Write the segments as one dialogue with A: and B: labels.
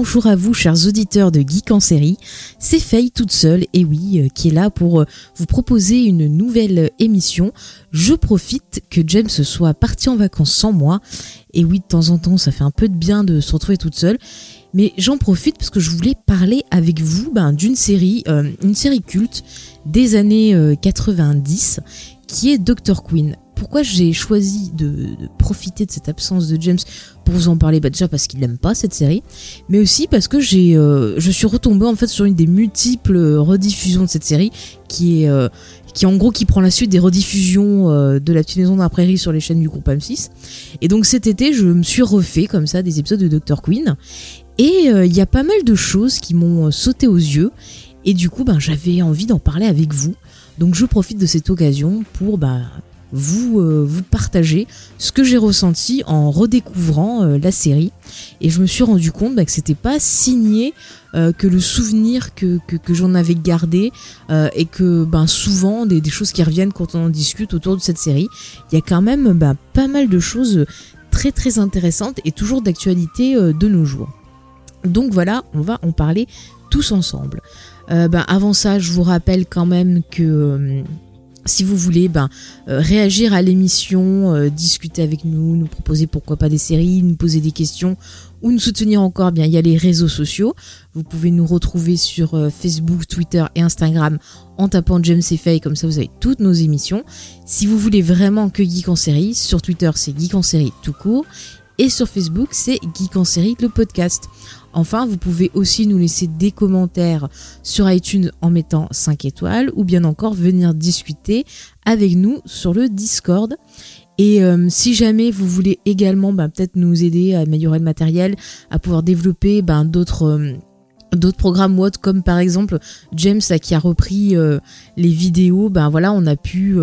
A: Bonjour à vous, chers auditeurs de Geek en série. C'est Faye toute seule, et oui, euh, qui est là pour euh, vous proposer une nouvelle émission. Je profite que James soit parti en vacances sans moi. Et oui, de temps en temps, ça fait un peu de bien de se retrouver toute seule. Mais j'en profite parce que je voulais parler avec vous ben, d'une série, euh, une série culte des années 90, qui est Doctor Queen pourquoi j'ai choisi de, profiter de cette absence de James pour vous en parler? Bah Déjà parce qu'il n'aime pas cette série, mais aussi parce que euh, je suis retombée en fait sur une des multiples rediffusions de cette série qui est, euh, qui en gros qui prend la suite des rediffusions euh, de La Petite Maison d'un Prairie sur les chaînes du groupe M6. Et donc cet été, je me suis refait comme ça des épisodes de Dr Queen, et il y a pas mal de choses qui m'ont sauté aux yeux, et du coup, ben j'avais envie d'en parler avec vous. Donc je profite de cette occasion pour bah, vous, euh, partager ce que j'ai ressenti en redécouvrant euh, la série. Et je me suis rendu compte bah, que c'était pas signé euh, que le souvenir que, j'en avais gardé et que ben, souvent des, choses qui reviennent quand on en discute autour de cette série, il y a quand même ben, pas mal de choses très très intéressantes et toujours d'actualité de nos jours. Donc voilà, on va en parler tous ensemble. ben, avant ça, je vous rappelle quand même que si vous voulez ben, euh, réagir à l'émission, euh, discuter avec nous, nous proposer pourquoi pas des séries, nous poser des questions ou nous soutenir encore, bien il y a les réseaux sociaux. Vous pouvez nous retrouver sur euh, Facebook, Twitter et Instagram en tapant James et comme ça vous avez toutes nos émissions. Si vous voulez vraiment que Geek en série, sur Twitter c'est Geek en série tout court et sur Facebook c'est Geek en série le podcast. Enfin, vous pouvez aussi nous laisser des commentaires sur iTunes en mettant 5 étoiles ou bien encore venir discuter avec nous sur le Discord. Et euh, si jamais vous voulez également bah, peut-être nous aider à améliorer le matériel, à pouvoir développer bah, d'autres... Euh, d'autres programmes ou comme par exemple James qui a repris euh, les vidéos ben voilà on a pu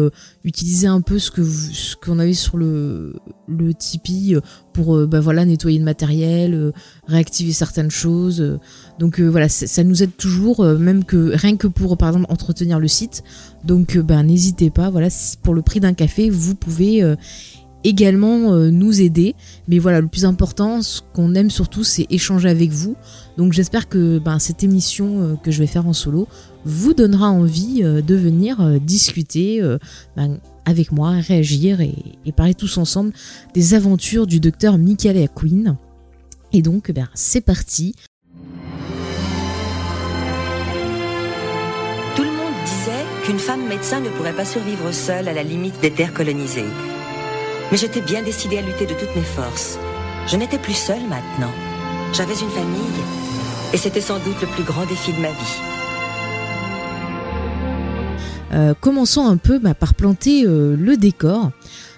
A: utiliser un peu ce que ce qu'on avait sur le le Tipeee pour ben voilà nettoyer le matériel réactiver certaines choses donc voilà ça nous aide toujours même que rien que pour par exemple entretenir le site. Donc ben n'hésitez pas voilà pour le prix d'un café vous pouvez également euh, nous aider. Mais voilà, le plus important, ce qu'on aime surtout, c'est échanger avec vous. Donc j'espère que ben, cette émission euh, que je vais faire en solo vous donnera envie euh, de venir discuter ben, avec moi, réagir et, parler tous ensemble des aventures du docteur Michael Queen. Et donc, ben, c'est parti.
B: Tout le monde disait qu'une femme médecin ne pourrait pas survivre seule à la limite des terres colonisées. Mais j'étais bien décidée à lutter de toutes mes forces. Je n'étais plus seule maintenant. J'avais une famille. Et c'était sans doute le plus grand défi de ma vie.
A: Euh, commençons un peu bah, par planter euh, le décor.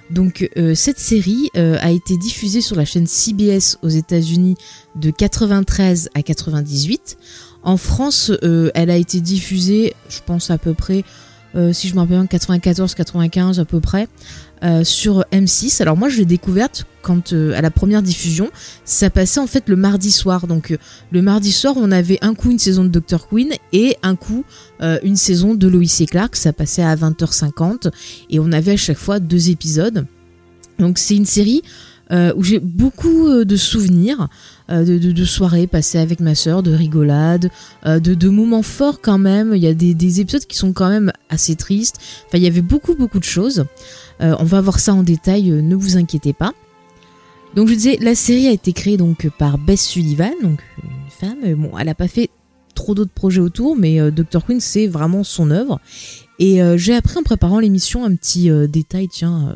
A: Donc euh, cette série a été diffusée sur la chaîne CBS aux États-Unis de 93 à 98. En France, elle a été diffusée, je pense à peu près, si je me rappelle bien, 94-95 à peu près. Euh, sur M6. Alors moi je l'ai découverte quand euh, à la première diffusion, ça passait en fait le mardi soir. Donc euh, le mardi soir, on avait un coup une saison de Dr Queen et un coup une saison de Lois et Clark, ça passait à 20h50 et on avait à chaque fois deux épisodes. Donc c'est une série où j'ai beaucoup de souvenirs. de, soirées passées avec ma soeur, de rigolades, de, moments forts quand même. Il y a des, des, épisodes qui sont quand même assez tristes. Enfin, il y avait beaucoup, beaucoup de choses. Euh, on va voir ça en détail, euh, ne vous inquiétez pas. Donc je disais, la série a été créée donc par Bess Sullivan, donc une femme. Bon, elle n'a pas fait trop d'autres projets autour, mais euh, Dr. Queen c'est vraiment son œuvre. Et j'ai appris en préparant l'émission un petit détail, tiens,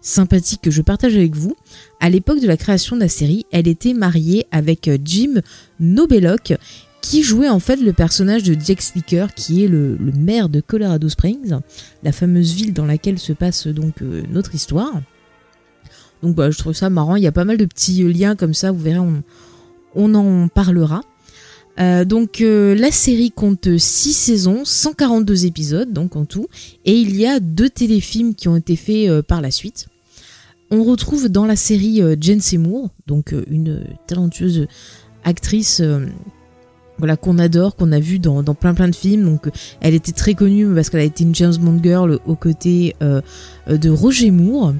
A: sympathique que je partage avec vous. À l'époque de la création de la série, elle était mariée avec Jim Nobelok, qui jouait en fait le personnage de Jack Slicker, qui est le, maire de Colorado Springs, la fameuse ville dans laquelle se passe donc euh, notre histoire. Donc bah, je trouve ça marrant, il y a pas mal de petits liens comme ça, vous verrez, on, en parlera. Euh, donc euh, la série compte 6 saisons, 142 épisodes donc en tout, et il y a deux téléfilms qui ont été faits euh, par la suite. On retrouve dans la série Jane Seymour, donc une talentueuse actrice voilà qu'on adore, qu'on a vu dans, plein plein de films. Donc elle était très connue parce qu'elle a été une James Bond girl aux côtés de Roger Moore.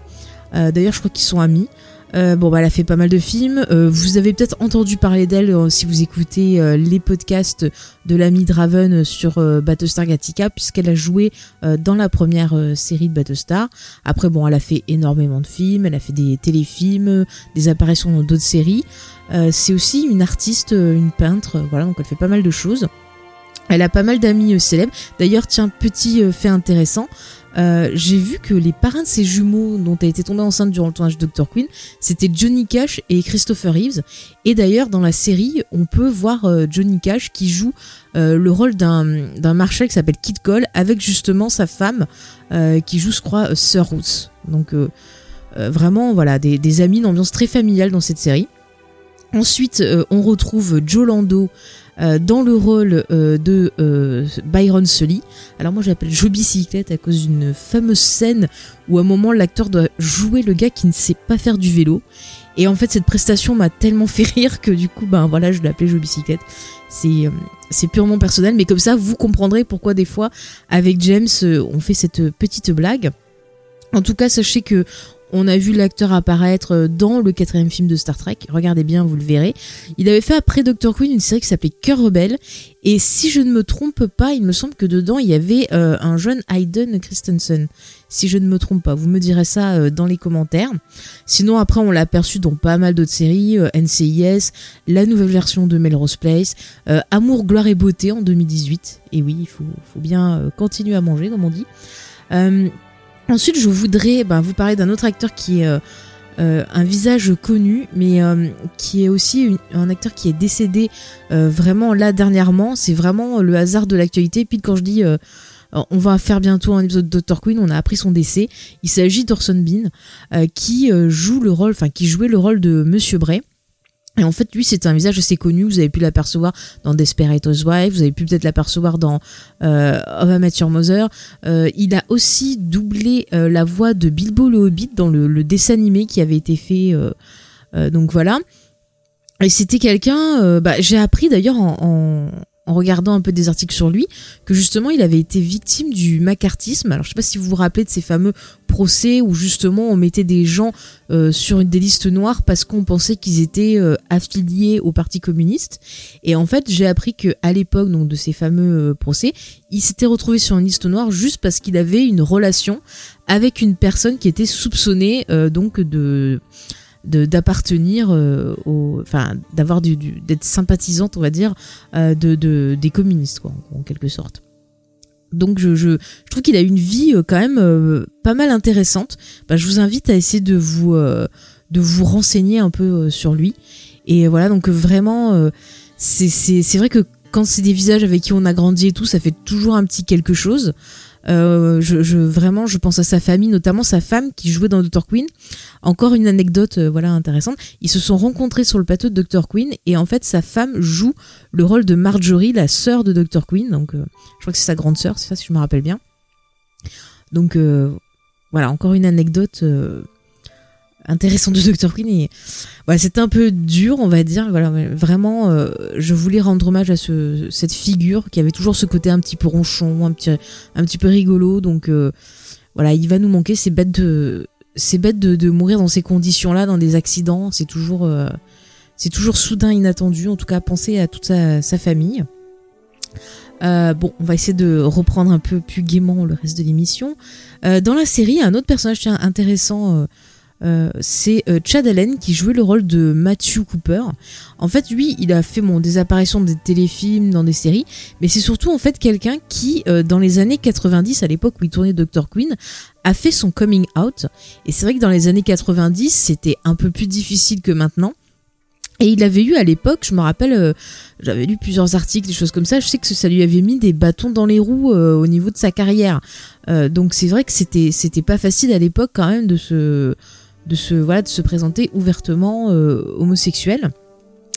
A: D'ailleurs, je crois qu'ils sont amis. Euh, bon, bah, elle a fait pas mal de films. Euh, vous avez peut-être entendu parler d'elle euh, si vous écoutez les podcasts de l'ami Draven sur Battlestar Galactica, puisqu'elle a joué dans la première série de Battlestar. Après, bon, elle a fait énormément de films, elle a fait des téléfilms, des apparitions dans d'autres séries. c'est aussi une artiste, une peintre, voilà, donc elle fait pas mal de choses. Elle a pas mal d'amis célèbres. D'ailleurs, tiens, petit fait intéressant. Euh, j'ai vu que les parrains de ses jumeaux dont elle été tombée enceinte durant le tournage de Dr. Queen, c'était Johnny Cash et Christopher Reeves. Et d'ailleurs, dans la série, on peut voir euh, Johnny Cash qui joue euh, le rôle d'un, marshal qui s'appelle Kit Cole avec justement sa femme qui joue, je crois, Sir Roots. Donc vraiment, voilà, des, des amis, une ambiance très familiale dans cette série. Ensuite, on retrouve Joe Lando euh, dans le rôle euh, de euh, Byron Sully. Alors moi j'appelle Joe Bicyclette à cause d'une fameuse scène où à un moment l'acteur doit jouer le gars qui ne sait pas faire du vélo. Et en fait cette prestation m'a tellement fait rire que du coup ben voilà je l'ai appelé Joe Bicyclette. C'est c'est purement personnel mais comme ça vous comprendrez pourquoi des fois avec James on fait cette petite blague. En tout cas sachez que on a vu l'acteur apparaître euh, dans le quatrième film de Star Trek. Regardez bien, vous le verrez. Il avait fait après Doctor Queen une série qui s'appelait Cœur rebelle. Et si je ne me trompe pas, il me semble que dedans il y avait euh, un jeune Hayden Christensen. Si je ne me trompe pas, vous me direz ça euh, dans les commentaires. Sinon après on l'a aperçu dans pas mal d'autres séries, NCIS, la nouvelle version de Melrose Place, Amour, gloire et beauté en 2018. Et oui, il faut, faut bien continuer à manger comme on dit. Ensuite, je voudrais ben, vous parler d'un autre acteur qui est euh, euh, un visage connu, mais euh, qui est aussi un acteur qui est décédé vraiment là dernièrement. C'est vraiment le hasard de l'actualité. Puis quand je dis on va faire bientôt un épisode de Dr. Queen, on a appris son décès. Il s'agit d'Orson Bean, qui joue le rôle, enfin qui jouait le rôle de Monsieur Bray. Et en fait, lui, c'est un visage assez connu. Vous avez pu l'apercevoir dans Desperate Housewives. Vous avez pu peut-être l'apercevoir dans euh, Of a Mature Mother. Euh, il a aussi doublé euh, la voix de Bilbo le Hobbit dans le, dessin animé qui avait été fait. Euh, donc voilà. Et c'était quelqu'un. Bah, J'ai appris d'ailleurs en regardant un peu des articles sur lui, que justement il avait été victime du macartisme. Alors je sais pas si vous vous rappelez de ces fameux procès où justement on mettait des gens euh, sur des listes noires parce qu'on pensait qu'ils étaient euh, affiliés au Parti communiste. Et en fait j'ai appris que à l'époque donc de ces fameux euh, procès, il s'était retrouvé sur une liste noire juste parce qu'il avait une relation avec une personne qui était soupçonnée donc de d'appartenir euh, au enfin d'avoir du, d'être sympathisante on va dire euh, de, de, des communistes quoi en, quelque sorte. Donc je, je, trouve qu'il a une vie euh, quand même pas mal intéressante. Bah, je vous invite à essayer de vous de vous renseigner un peu sur lui. Et voilà donc vraiment c'est c'est vrai que quand c'est des visages avec qui on a grandi et tout ça fait toujours un petit quelque chose euh, je, je, vraiment, je pense à sa famille, notamment sa femme qui jouait dans Dr. Queen. Encore une anecdote, euh, voilà, intéressante. Ils se sont rencontrés sur le plateau de Dr. Queen et en fait, sa femme joue le rôle de Marjorie, la sœur de Dr. Queen. Donc, euh, je crois que c'est sa grande sœur, c'est ça si je me rappelle bien. Donc, voilà, encore une anecdote intéressant de Dr. Queen et voilà, un peu dur on va dire voilà vraiment euh, je voulais rendre hommage à ce, cette figure qui avait toujours ce côté un petit peu ronchon un petit un peu rigolo donc euh, voilà il va nous manquer c'est bête de mourir dans ces conditions là dans des accidents c'est toujours euh, c'est toujours soudain inattendu en tout cas penser à toute sa, sa famille bon, on va essayer de reprendre un peu plus gaiement le reste de l'émission. dans la série, un autre personnage intéressant euh, c'est euh, Chad Allen qui jouait le rôle de Matthew Cooper. En fait, lui, il a fait des apparitions dans des téléfilms, dans des séries, mais c'est surtout en fait quelqu'un qui, euh, dans les années 90, à l'époque où il tournait Dr. Queen, a fait son coming out. Et c'est vrai que dans les années 90, c'était un peu plus difficile que maintenant. Et il avait eu à l'époque, je me rappelle, j'avais lu plusieurs articles, des choses comme ça, je sais que ça lui avait mis des bâtons dans les roues au niveau de sa carrière. donc c'est vrai que c'était pas facile à l'époque quand même de se de se, voilà, de se présenter ouvertement euh, homosexuel.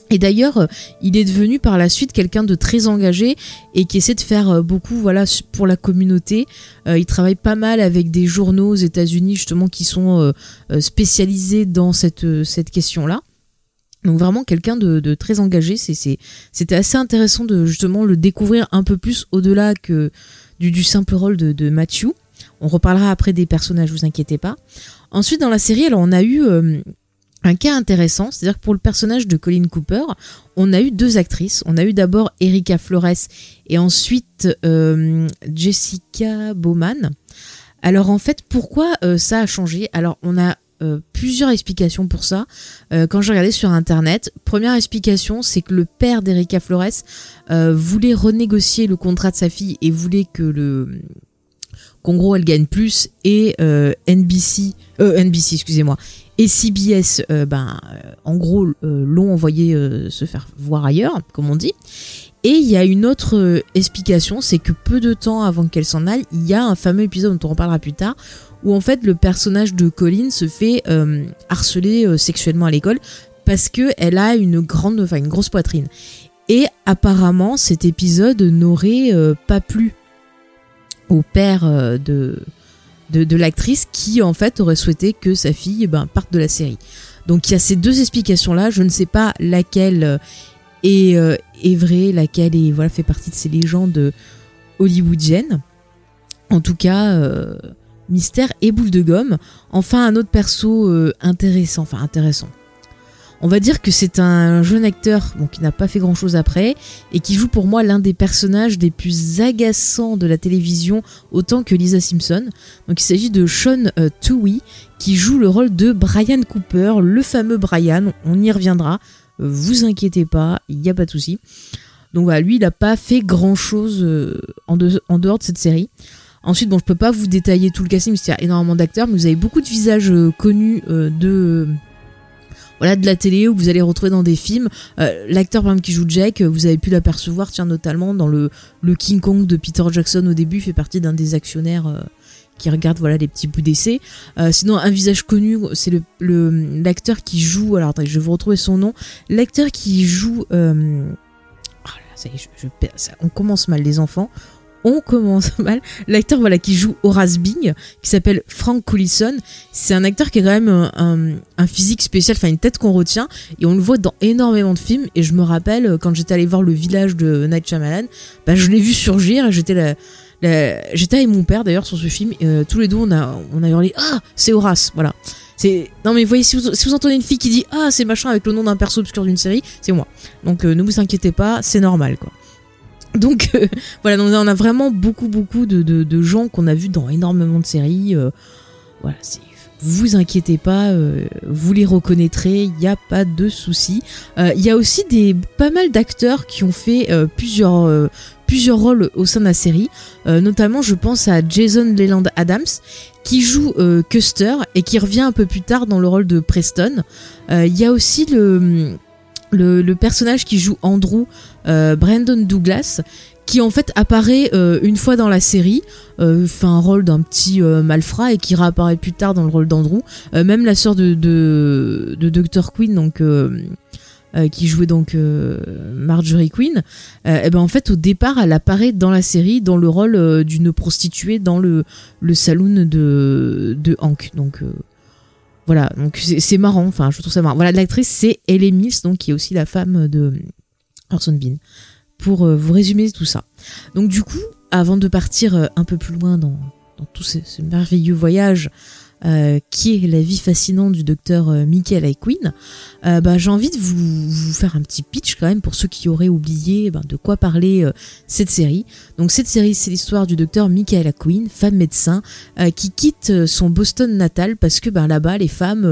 A: Et d'ailleurs, euh, il est devenu par la suite quelqu'un de très engagé et qui essaie de faire euh, beaucoup voilà, pour la communauté. Il travaille pas mal avec des journaux aux États-Unis justement qui sont spécialisés dans cette, question-là. Donc vraiment quelqu'un de, très engagé. C'était assez intéressant de justement le découvrir un peu plus au-delà du, simple rôle de, Matthew. On reparlera après des personnages, vous inquiétez pas. Ensuite dans la série, alors on a eu un cas intéressant, c'est-à-dire que pour le personnage de Colin Cooper, on a eu deux actrices. On a eu d'abord Erika Flores et ensuite euh, Jessica Bowman. Alors en fait, pourquoi euh, ça a changé? Alors on a euh, plusieurs explications pour ça. quand j'ai regardé sur internet, première explication, c'est que le père d'Erika Flores voulait renégocier le contrat de sa fille et voulait que le qu'en gros elle gagne plus et NBC, NBC excusez-moi, et CBS, euh, ben, euh, en gros, euh, l'ont envoyé se faire voir ailleurs, comme on dit. Et il y a une autre explication, c'est que peu de temps avant qu'elle s'en aille, il y a un fameux épisode dont on reparlera plus tard, où en fait le personnage de Colin se fait harceler sexuellement à l'école parce que elle a une grande, grosse poitrine. Et apparemment, cet épisode n'aurait pas plu au père de de, l'actrice qui en fait aurait souhaité que sa fille ben, parte de la série. Donc il y a ces deux explications là, je ne sais pas laquelle euh, est, euh, est vraie, laquelle est, voilà, fait partie de ces légendes hollywoodiennes. En tout cas, euh, mystère et boule de gomme. Enfin un autre perso intéressant, enfin intéressant on va dire que c'est un jeune acteur qui n'a pas fait grand chose après et qui joue pour moi l'un des personnages les plus agaçants de la télévision autant que Lisa Simpson. Donc il s'agit de Sean euh, qui joue le rôle de Brian Cooper, le fameux Brian, on y reviendra, euh, vous inquiétez pas, il n'y a pas de souci. Donc voilà, lui il n'a pas fait grand chose euh, en, dehors de cette série. Ensuite, bon, je peux pas vous détailler tout le casting, parce qu'il y a énormément d'acteurs, mais vous avez beaucoup de visages euh, connus de voilà de la télé où vous allez retrouver dans des films. Euh, l'acteur par exemple qui joue Jack, euh, vous avez pu l'apercevoir tiens notamment dans le, King Kong de Peter Jackson au début, fait partie d'un des actionnaires euh, qui regarde voilà les petits bouts d'essai. sinon un visage connu, c'est le l'acteur qui joue. Alors attendez, je vais vous retrouver son nom. L'acteur qui joue. Oh ça y est, on commence mal les enfants on commence mal. L'acteur voilà qui joue Horace Bing, qui s'appelle Frank Collison, c'est un acteur qui a quand même un, physique spécial, enfin une tête qu'on retient, et on le voit dans énormément de films. Et je me rappelle euh, quand j'étais allé voir le village de Night Shyamalan, bah, je l'ai vu surgir. J'étais. J'étais avec mon père d'ailleurs sur ce film. Et, euh, tous les deux on a on a hurlé ah c'est Horace voilà. C'est non mais voyez si vous, si vous entendez une fille qui dit ah c'est machin avec le nom d'un perso obscur d'une série c'est moi. Donc euh, ne vous inquiétez pas c'est normal quoi. Donc euh, voilà, donc on a vraiment beaucoup beaucoup de, de, gens qu'on a vus dans énormément de séries. Euh, voilà, vous inquiétez pas, euh, vous les reconnaîtrez, il n'y a pas de souci. Il y a aussi des pas mal d'acteurs qui ont fait plusieurs plusieurs rôles au sein de la série. notamment, je pense à Jason Leland Adams qui joue Custer et qui revient un peu plus tard dans le rôle de Preston. Il y a aussi le le, personnage qui joue Andrew, euh, Brandon Douglas, qui en fait apparaît euh, une fois dans la série, euh, fait un rôle d'un petit malfrat et qui réapparaît plus tard dans le rôle d'Andrew. même la sœur de, Dr. Queen, donc qui jouait donc Marjorie Queen, et eh ben en fait au départ elle apparaît dans la série dans le rôle d'une prostituée dans le, le saloon de, de Hank. Donc voilà, donc c'est marrant, enfin je trouve ça marrant. Voilà, l'actrice c'est Ellie Mills, donc qui est aussi la femme de Orson Bean. Pour euh, vous résumer tout ça. Donc du coup, avant de partir euh, un peu plus loin dans, dans tout ce, ce merveilleux voyage euh, qui est la vie fascinante du docteur euh, Michael Queen, euh, bah, j'ai envie de vous, faire un petit pitch quand même pour ceux qui auraient oublié ben, de quoi parler cette série. Donc cette série, c'est l'histoire du docteur Michael Queen, femme médecin, qui quitte son Boston natal parce que ben, là-bas, les femmes,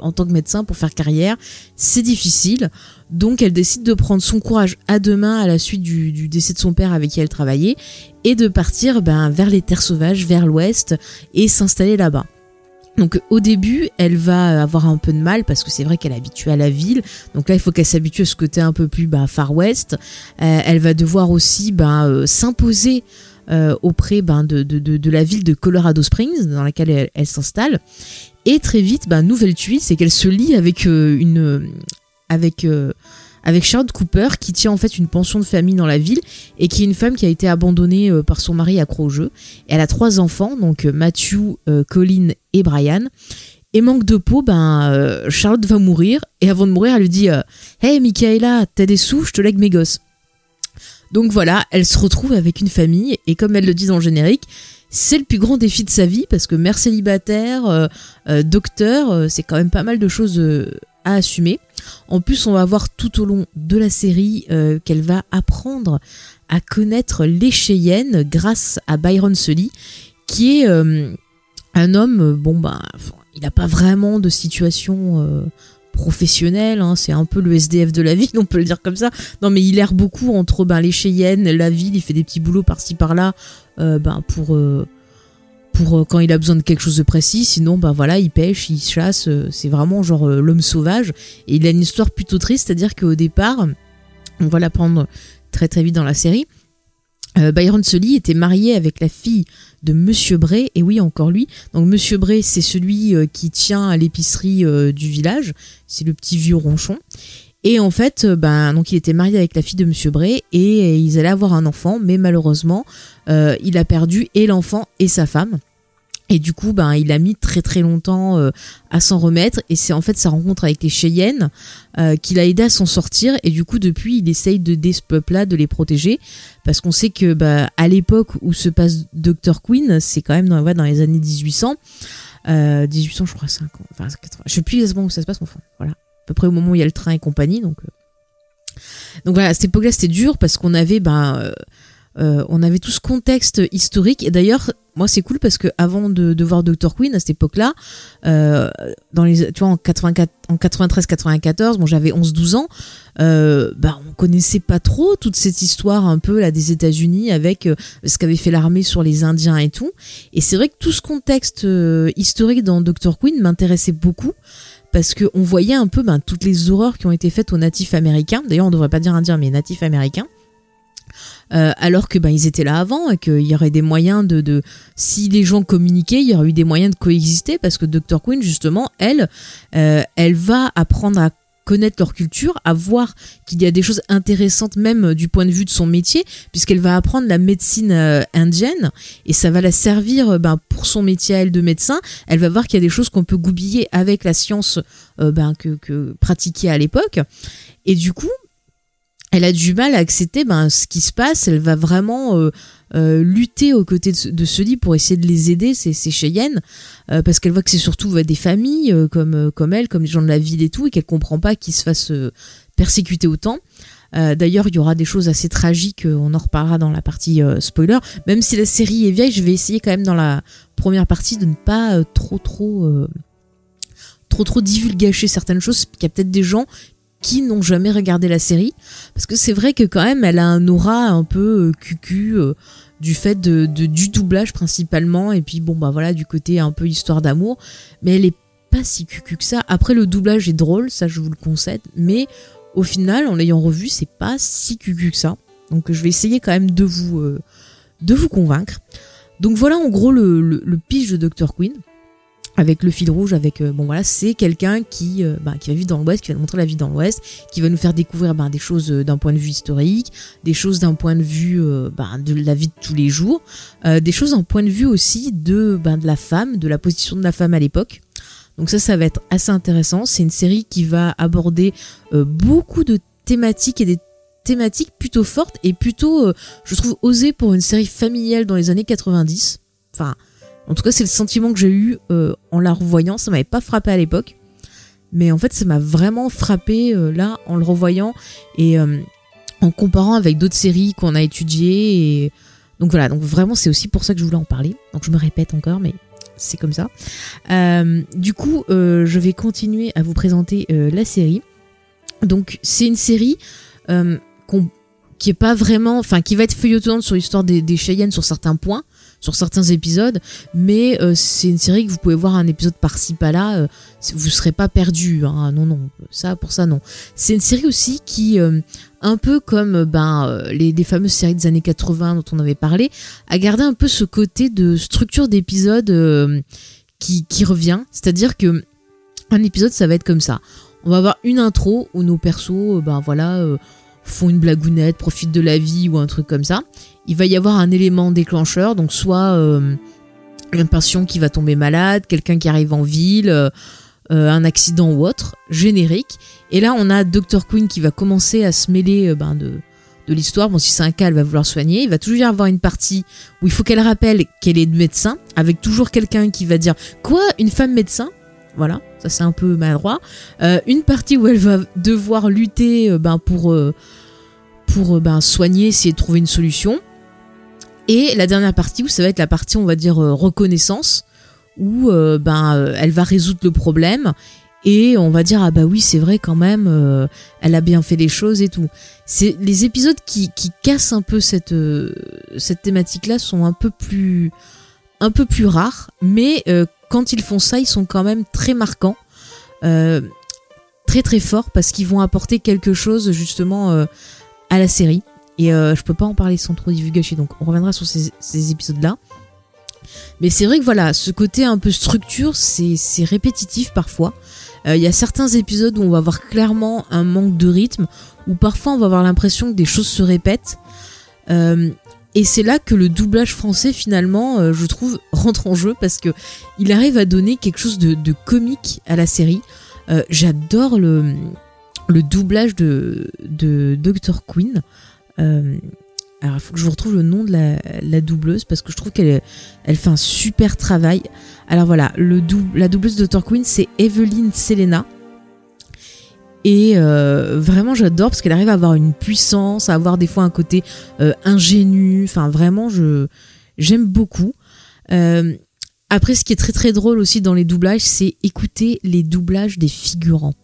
A: en tant que médecin, pour faire carrière, c'est difficile. Donc elle décide de prendre son courage à deux mains à la suite du, du décès de son père avec qui elle travaillait et de partir vers les terres sauvages, vers l'ouest et s'installer là-bas. Donc au début, elle va avoir un peu de mal parce que c'est vrai qu'elle est habituée à la ville. Donc là, il faut qu'elle s'habitue à ce côté un peu plus bah, far west. Euh, elle va devoir aussi bah, euh, s'imposer euh, auprès bah, de, la ville de Colorado Springs dans laquelle elle, s'installe. Et très vite, nouvelle tuile, c'est qu'elle se lie avec une avec avec Charlotte Cooper qui tient en fait une pension de famille dans la ville et qui est une femme qui a été abandonnée euh, par son mari accro au jeu. Elle a trois enfants, donc euh, Matthew, euh, Colin et Brian. Et manque de peau, ben Charlotte va mourir et avant de mourir, elle lui dit Hey Michaela, t'as des sous, je te lègue mes gosses. Donc voilà, elle se retrouve avec une famille et comme elle le dit dans le générique, c'est le plus grand défi de sa vie parce que mère célibataire, docteur, c'est quand même pas mal de choses à assumer. En plus, on va voir tout au long de la série euh, qu'elle va apprendre à connaître les Cheyennes grâce à Byron Sully, qui est euh, un homme, euh, bon ben, il n'a pas vraiment de situation professionnelle, hein, c'est un peu le SDF de la ville, on peut le dire comme ça. Non, mais il erre beaucoup entre ben, les Cheyennes, la ville, il fait des petits boulots par-ci par-là, ben, pour pour euh, quand il a besoin de quelque chose de précis. Sinon, bah voilà, il pêche, il chasse. Euh, c'est vraiment genre euh, l'homme sauvage. Et il a une histoire plutôt triste, c'est-à-dire qu'au départ, on va l'apprendre très très vite dans la série. Byron Sully était marié avec la fille de Monsieur Bray, et oui, encore lui. Donc Monsieur Bray, c'est celui qui tient à l'épicerie du village, c'est le petit vieux ronchon. Et en fait, ben, donc il était marié avec la fille de Monsieur Bray, et ils allaient avoir un enfant, mais malheureusement, il a perdu et l'enfant et sa femme. Et du coup, ben, il a mis très très longtemps euh, à s'en remettre. Et c'est en fait sa rencontre avec les Cheyennes euh, qui l'a aidé à s'en sortir. Et du coup, depuis, il essaye de ce peuple-là, de les protéger. Parce qu'on sait que bah, à l'époque où se passe Dr. Queen, c'est quand même dans, les années 1800. Euh, 1800, je crois, 5 ans. Enfin, 80. Je sais plus exactement où ça se passe, mais enfin, voilà. À peu près au moment où il y a le train et compagnie. Donc, euh. donc voilà, à cette époque-là, c'était dur parce qu'on avait... Ben, euh, on avait tout ce contexte historique. Et d'ailleurs moi c'est cool parce que avant de, voir Dr Queen à cette époque-là euh, dans les tu vois en 84 en 93 94 bon j'avais 11 12 ans euh, bah on connaissait pas trop toute cette histoire un peu là des États-Unis avec euh, ce qu'avait fait l'armée sur les Indiens et tout. Et c'est vrai que tout ce contexte historique dans Dr Queen m'intéressait beaucoup parce que on voyait un peu ben, toutes les horreurs qui ont été faites aux natifs américains. D'ailleurs on devrait pas dire indiens mais natifs américains euh, alors que ben ils étaient là avant et qu'il y aurait des moyens de, de si les gens communiquaient, il y aurait eu des moyens de coexister parce que Dr Queen justement, elle, euh, elle va apprendre à connaître leur culture, à voir qu'il y a des choses intéressantes même du point de vue de son métier, puisqu'elle va apprendre la médecine euh, indienne et ça va la servir ben, pour son métier à elle de médecin. Elle va voir qu'il y a des choses qu'on peut goubiller avec la science ben, que, que pratiquée à l'époque. Et du coup, elle a du mal à accepter ben, ce qui se passe. Elle va vraiment euh, euh, lutter aux côtés de, de ceux pour essayer de les aider, ces, ces Cheyennes, euh, parce qu'elle voit que c'est surtout des familles comme, elle, comme les gens de la ville et tout, et qu'elle comprend pas qu'ils se fassent persécuter autant. D'ailleurs, il y aura des choses assez tragiques, on en reparlera dans la partie spoiler. Même si la série est vieille, je vais essayer quand même dans la première partie de ne pas trop trop trop trop divulgacher certaines choses. Il y a peut-être des gens qui n'ont jamais regardé la série. Parce que c'est vrai que quand même elle a un aura un peu euh, cucu euh, du fait de, du doublage principalement. Et puis bon bah voilà du côté un peu histoire d'amour. Mais elle est pas si cucu que ça. Après le doublage est drôle ça je vous le concède. Mais au final en l'ayant revu c'est pas si cucu que ça. Donc je vais essayer quand même de vous euh, de vous convaincre. Donc voilà en gros le, le, le pitch de Dr Queen avec le fil rouge, avec euh, bon voilà, c'est quelqu'un qui euh, bah, qui va vivre dans l'Ouest, qui va nous montrer la vie dans l'Ouest, qui va nous faire découvrir bah, des choses euh, d'un point de vue historique, des choses d'un point de vue bah, de la vie de tous les jours, des choses d'un point de vue aussi de bah, de la femme, de la position de la femme à l'époque. Donc ça, ça va être assez intéressant. C'est une série qui va aborder beaucoup de thématiques et des thématiques plutôt fortes et plutôt, je trouve, osées pour une série familiale dans les années 90. Enfin, en tout cas, c'est le sentiment que j'ai eu euh, en la revoyant. Ça m'avait pas frappé à l'époque. Mais en fait, ça m'a vraiment frappé euh, là en le revoyant et euh, en comparant avec d'autres séries qu'on a étudiées. Donc voilà, donc vraiment, c'est aussi pour ça que je voulais en parler. Donc je me répète encore, mais c'est comme ça. du coup, je vais continuer à vous présenter la série. Donc c'est une série qui est pas vraiment, enfin qui va être feuilletonnante sur l'histoire des, des Cheyennes sur certains points, sur certains épisodes, mais euh, c'est une série que vous pouvez voir un épisode par-ci par-là, euh, vous serez pas perdu. Hein, non, non, ça pour ça non. C'est une série aussi qui, euh, un peu comme ben les, fameuses séries des années 80 dont on avait parlé, a gardé un peu ce côté de structure d'épisode qui, qui revient, c'est-à-dire que un épisode ça va être comme ça on va avoir une intro où nos persos, ben voilà, font une blagounette, profitent de la vie ou un truc comme ça. Il va y avoir un élément déclencheur, donc soit un patient qui va tomber malade, quelqu'un qui arrive en ville, un accident ou autre, générique. Et là, on a Dr. Queen qui va commencer à se mêler ben, de, de l'histoire. Bon, si c'est un cas, elle va vouloir soigner. Il va toujours y avoir une partie où il faut qu'elle rappelle qu'elle est médecin, avec toujours quelqu'un qui va dire Quoi? Une femme médecin? Voilà, ça c'est un peu maladroit. Euh, une partie où elle va devoir lutter euh, ben, pour, euh, ben, soigner, essayer de trouver une solution. Et la dernière partie où ça va être la partie, on va dire, reconnaissance, où ben, elle va résoudre le problème et on va dire ah bah oui c'est vrai quand même elle a bien fait les choses et tout les épisodes qui, cassent un peu cette cette thématique là sont un peu plus un peu plus rares mais euh, quand ils font ça ils sont quand même très marquants très très forts parce qu'ils vont apporter quelque chose justement à la série. Et je peux pas en parler sans trop divulgacher donc on reviendra sur ces, ces épisodes là mais c'est vrai que voilà ce côté un peu structure c'est répétitif parfois. Euh, il y a certains épisodes où on va avoir clairement un manque de rythme, où parfois on va avoir l'impression que des choses se répètent. Euh, et c'est là que le doublage français finalement, euh, je trouve, rentre en jeu parce que il arrive à donner quelque chose de, comique à la série. J'adore le, doublage de, Dr. Queen. Alors, il faut que je vous retrouve le nom de la, doubleuse parce que je trouve qu'elle elle fait un super travail. Alors voilà, la doubleuse de Dr. Queen, c'est Evelyn Selena. Et euh, vraiment, j'adore parce qu'elle arrive à avoir une puissance, à avoir des fois un côté euh, ingénu. Enfin, vraiment, je j'aime beaucoup. Euh, après, ce qui est très très drôle aussi dans les doublages, c'est écouter les doublages des figurants.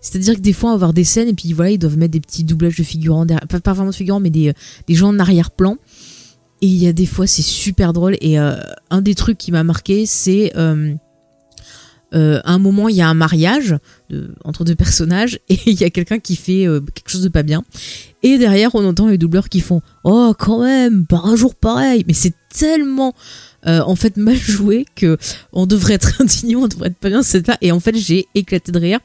A: C'est-à-dire que des fois, on va avoir des scènes et puis voilà, ils doivent mettre des petits doublages de figurants, derrière, pas, vraiment de figurants, mais des, des gens en arrière-plan. Et il y a des fois, c'est super drôle. Et euh, un des trucs qui m'a marqué, c'est euh, euh, un moment, il y a un mariage entre deux personnages et il y a quelqu'un qui fait quelque chose de pas bien. Et derrière, on entend les doubleurs qui font Oh, quand même, par un jour pareil. Mais c'est tellement. en fait mal joué que on devrait être indigné, on devrait être pas bien, c'est là. Et en fait, j'ai éclaté de rire.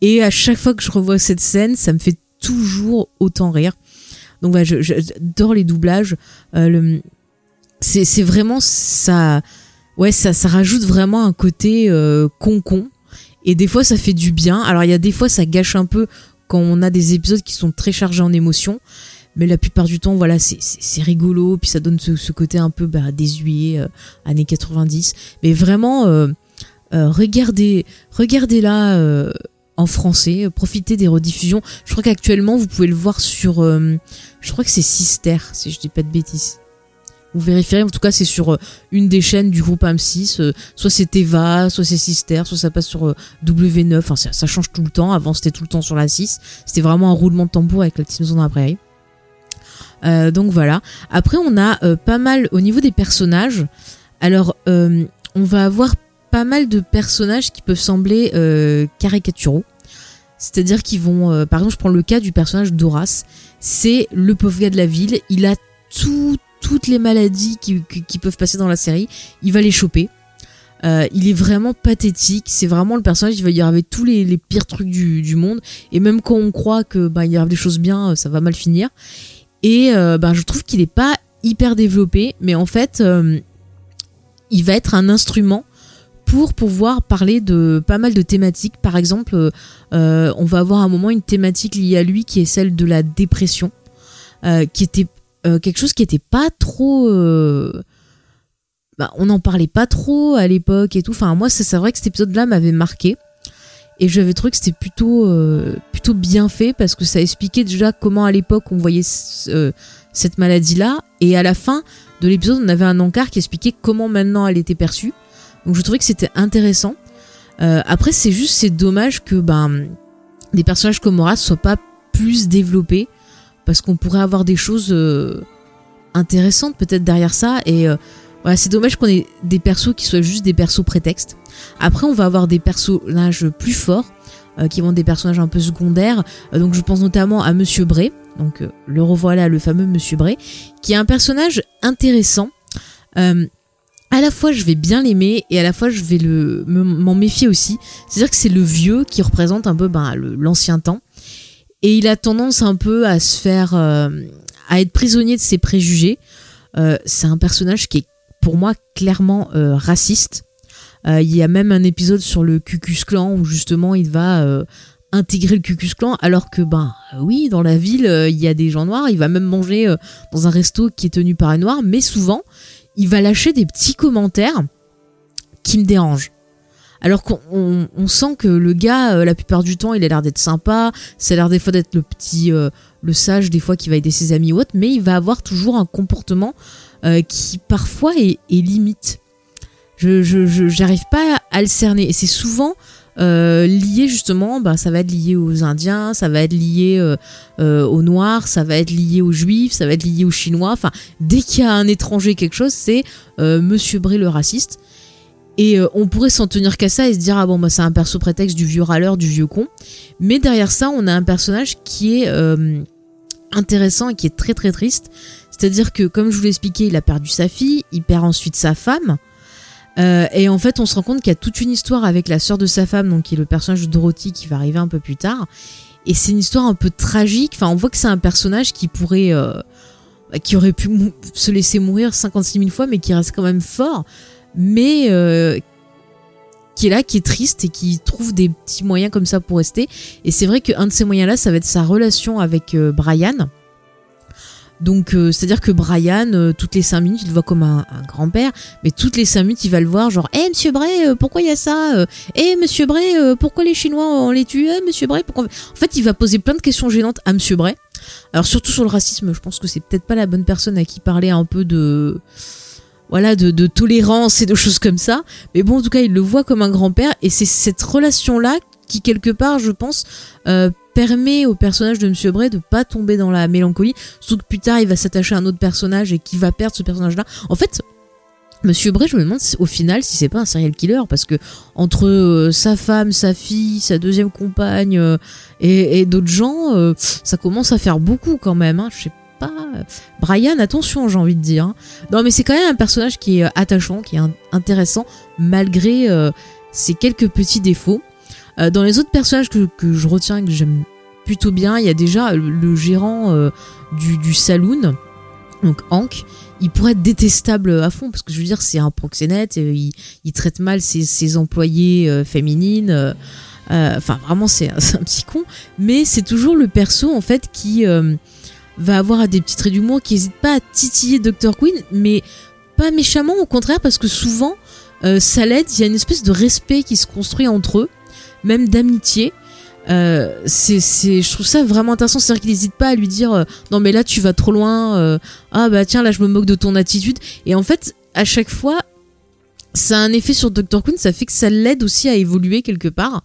A: Et à chaque fois que je revois cette scène, ça me fait toujours autant rire. Donc voilà, j'adore les doublages. Euh, c'est vraiment ça. Ouais, ça, rajoute vraiment un côté euh, con-con. Et des fois, ça fait du bien. Alors, il y a des fois, ça gâche un peu quand on a des épisodes qui sont très chargés en émotions. Mais la plupart du temps, voilà, c'est rigolo. Puis ça donne ce, côté un peu bah, euh, années 90. Mais vraiment, euh, regardez, regardez là en français. Profitez des rediffusions. Je crois qu'actuellement, vous pouvez le voir sur. Je crois que c'est Sister, si je dis pas de bêtises. Vous vérifierez, en tout cas, c'est sur euh, une des chaînes du groupe AM6. soit c'est Eva, soit c'est Sister, soit ça passe sur W9. Enfin, ça, change tout le temps. Avant, c'était tout le temps sur la 6. C'était vraiment un roulement de tambour avec la petite dans la donc voilà. Après, on a pas mal au niveau des personnages. Alors, on va avoir pas mal de personnages qui peuvent sembler caricaturaux. C'est-à-dire qu'ils vont, euh, par exemple, je prends le cas du personnage d'Horace. C'est le pauvre gars de la ville. Il a toutes les maladies qui, peuvent passer dans la série. Il va les choper. Euh, il est vraiment pathétique. C'est vraiment le personnage qui va y arriver tous les, pires trucs du, monde. Et même quand on croit que bah, il y arrive des choses bien, euh, ça va mal finir. Et bah, je trouve qu'il n'est pas hyper développé, mais en fait, il va être un instrument pour pouvoir parler de pas mal de thématiques. Par exemple, euh, on va avoir un moment une thématique liée à lui qui est celle de la dépression, euh, qui était euh, quelque chose qui était pas trop. Bah, on n'en parlait pas trop à l'époque et tout. Enfin, moi, c'est vrai que cet épisode-là m'avait marqué. Et j'avais trouvé que c'était plutôt, plutôt bien fait parce que ça expliquait déjà comment à l'époque on voyait cette maladie-là. Et à la fin de l'épisode, on avait un encart qui expliquait comment maintenant elle était perçue. Donc je trouvais que c'était intéressant. Euh, après, c'est juste, c'est dommage que ben, des personnages comme Horace soient pas plus développés parce qu'on pourrait avoir des choses euh, intéressantes peut-être derrière ça. Et euh, voilà, c'est dommage qu'on ait des persos qui soient juste des persos prétextes. Après, on va avoir des personnages plus forts qui vont être des personnages un peu secondaires. donc je pense notamment à Monsieur Bray. Donc le revoilà, le fameux Monsieur Bray, qui est un personnage intéressant à la fois je vais bien l'aimer et à la fois je vais m'en méfier aussi. C'est-à-dire que c'est le vieux qui représente un peu ben, l'ancien temps et il a tendance un peu à se faire euh, à être prisonnier de ses préjugés. Euh, c'est un personnage qui est pour moi clairement euh, raciste. Il y a même un épisode sur le Cucus Clan où justement il va intégrer le Cucus Clan alors que ben oui dans la ville il y a des gens noirs. Il va même manger dans un resto qui est tenu par un noir, mais souvent il va lâcher des petits commentaires qui me dérangent. Alors qu'on sent que le gars, euh, la plupart du temps, il a l'air d'être sympa, a l'air des fois d'être le petit, euh, le sage des fois qui va aider ses amis ou autre, mais il va avoir toujours un comportement euh, qui parfois est, limite. Je j'arrive pas à le cerner et c'est souvent lié justement, bah, ça va être lié aux Indiens, ça va être lié aux Noirs, ça va être lié aux Juifs, ça va être lié aux Chinois. Enfin, dès qu'il y a un étranger quelque chose, c'est Monsieur Bré le raciste. Et on pourrait s'en tenir qu'à ça et se dire ah bon bah c'est un perso prétexte du vieux râleur, du vieux con. Mais derrière ça, on a un personnage qui est intéressant et qui est très très triste. C'est-à-dire que comme je vous l'ai expliqué, il a perdu sa fille, il perd ensuite sa femme. Euh, et en fait, on se rend compte qu'il y a toute une histoire avec la sœur de sa femme, donc qui est le personnage de Dorothy, qui va arriver un peu plus tard. Et c'est une histoire un peu tragique. Enfin, on voit que c'est un personnage qui pourrait, euh, qui aurait pu se laisser mourir 56 000 fois, mais qui reste quand même fort, mais euh, qui est là, qui est triste et qui trouve des petits moyens comme ça pour rester. Et c'est vrai qu'un de ces moyens-là, ça va être sa relation avec Brian donc, euh, c'est-à-dire que Brian, euh, toutes les 5 minutes, il le voit comme un, grand-père, mais toutes les 5 minutes, il va le voir genre, hé, monsieur Bray, euh, pourquoi il y a ça Hé, monsieur Bray, pourquoi les Chinois, on les tue Eh, monsieur Bray, pourquoi... En fait, il va poser plein de questions gênantes à monsieur Bray. Alors, surtout sur le racisme, je pense que c'est peut-être pas la bonne personne à qui parler un peu de... Voilà, de, tolérance et de choses comme ça. Mais bon, en tout cas, il le voit comme un grand-père, et c'est cette relation-là qui, quelque part, je pense, permet au personnage de Monsieur Bray de pas tomber dans la mélancolie, surtout que plus tard il va s'attacher à un autre personnage et qui va perdre ce personnage-là. En fait, Monsieur Bray, je me demande au final si c'est pas un serial killer parce que entre euh, sa femme, sa fille, sa deuxième compagne euh, et, d'autres gens, euh, ça commence à faire beaucoup quand même. Hein, je sais pas. Brian, attention, j'ai envie de dire. Hein. Non, mais c'est quand même un personnage qui est attachant, qui est intéressant malgré ses quelques petits défauts. Euh, dans les autres personnages que, je retiens et que j'aime plutôt bien, il y a déjà le, gérant euh, du, saloon, donc Hank. Il pourrait être détestable à fond parce que je veux dire c'est un proxénète, il, il, traite mal ses, employés euh, féminines. Enfin vraiment c'est un, petit con, mais c'est toujours le perso en fait qui va avoir des petits traits d'humour, qui n'hésite pas à titiller Dr Queen, mais pas méchamment, au contraire parce que souvent ça l'aide, il y a une espèce de respect qui se construit entre eux même d'amitié. Euh, c'est, je trouve ça vraiment intéressant. C'est-à-dire qu'il n'hésite pas à lui dire euh, non mais là tu vas trop loin. Euh, ah bah tiens là je me moque de ton attitude. Et en fait à chaque fois ça a un effet sur Dr Queen. Ça fait que ça l'aide aussi à évoluer quelque part.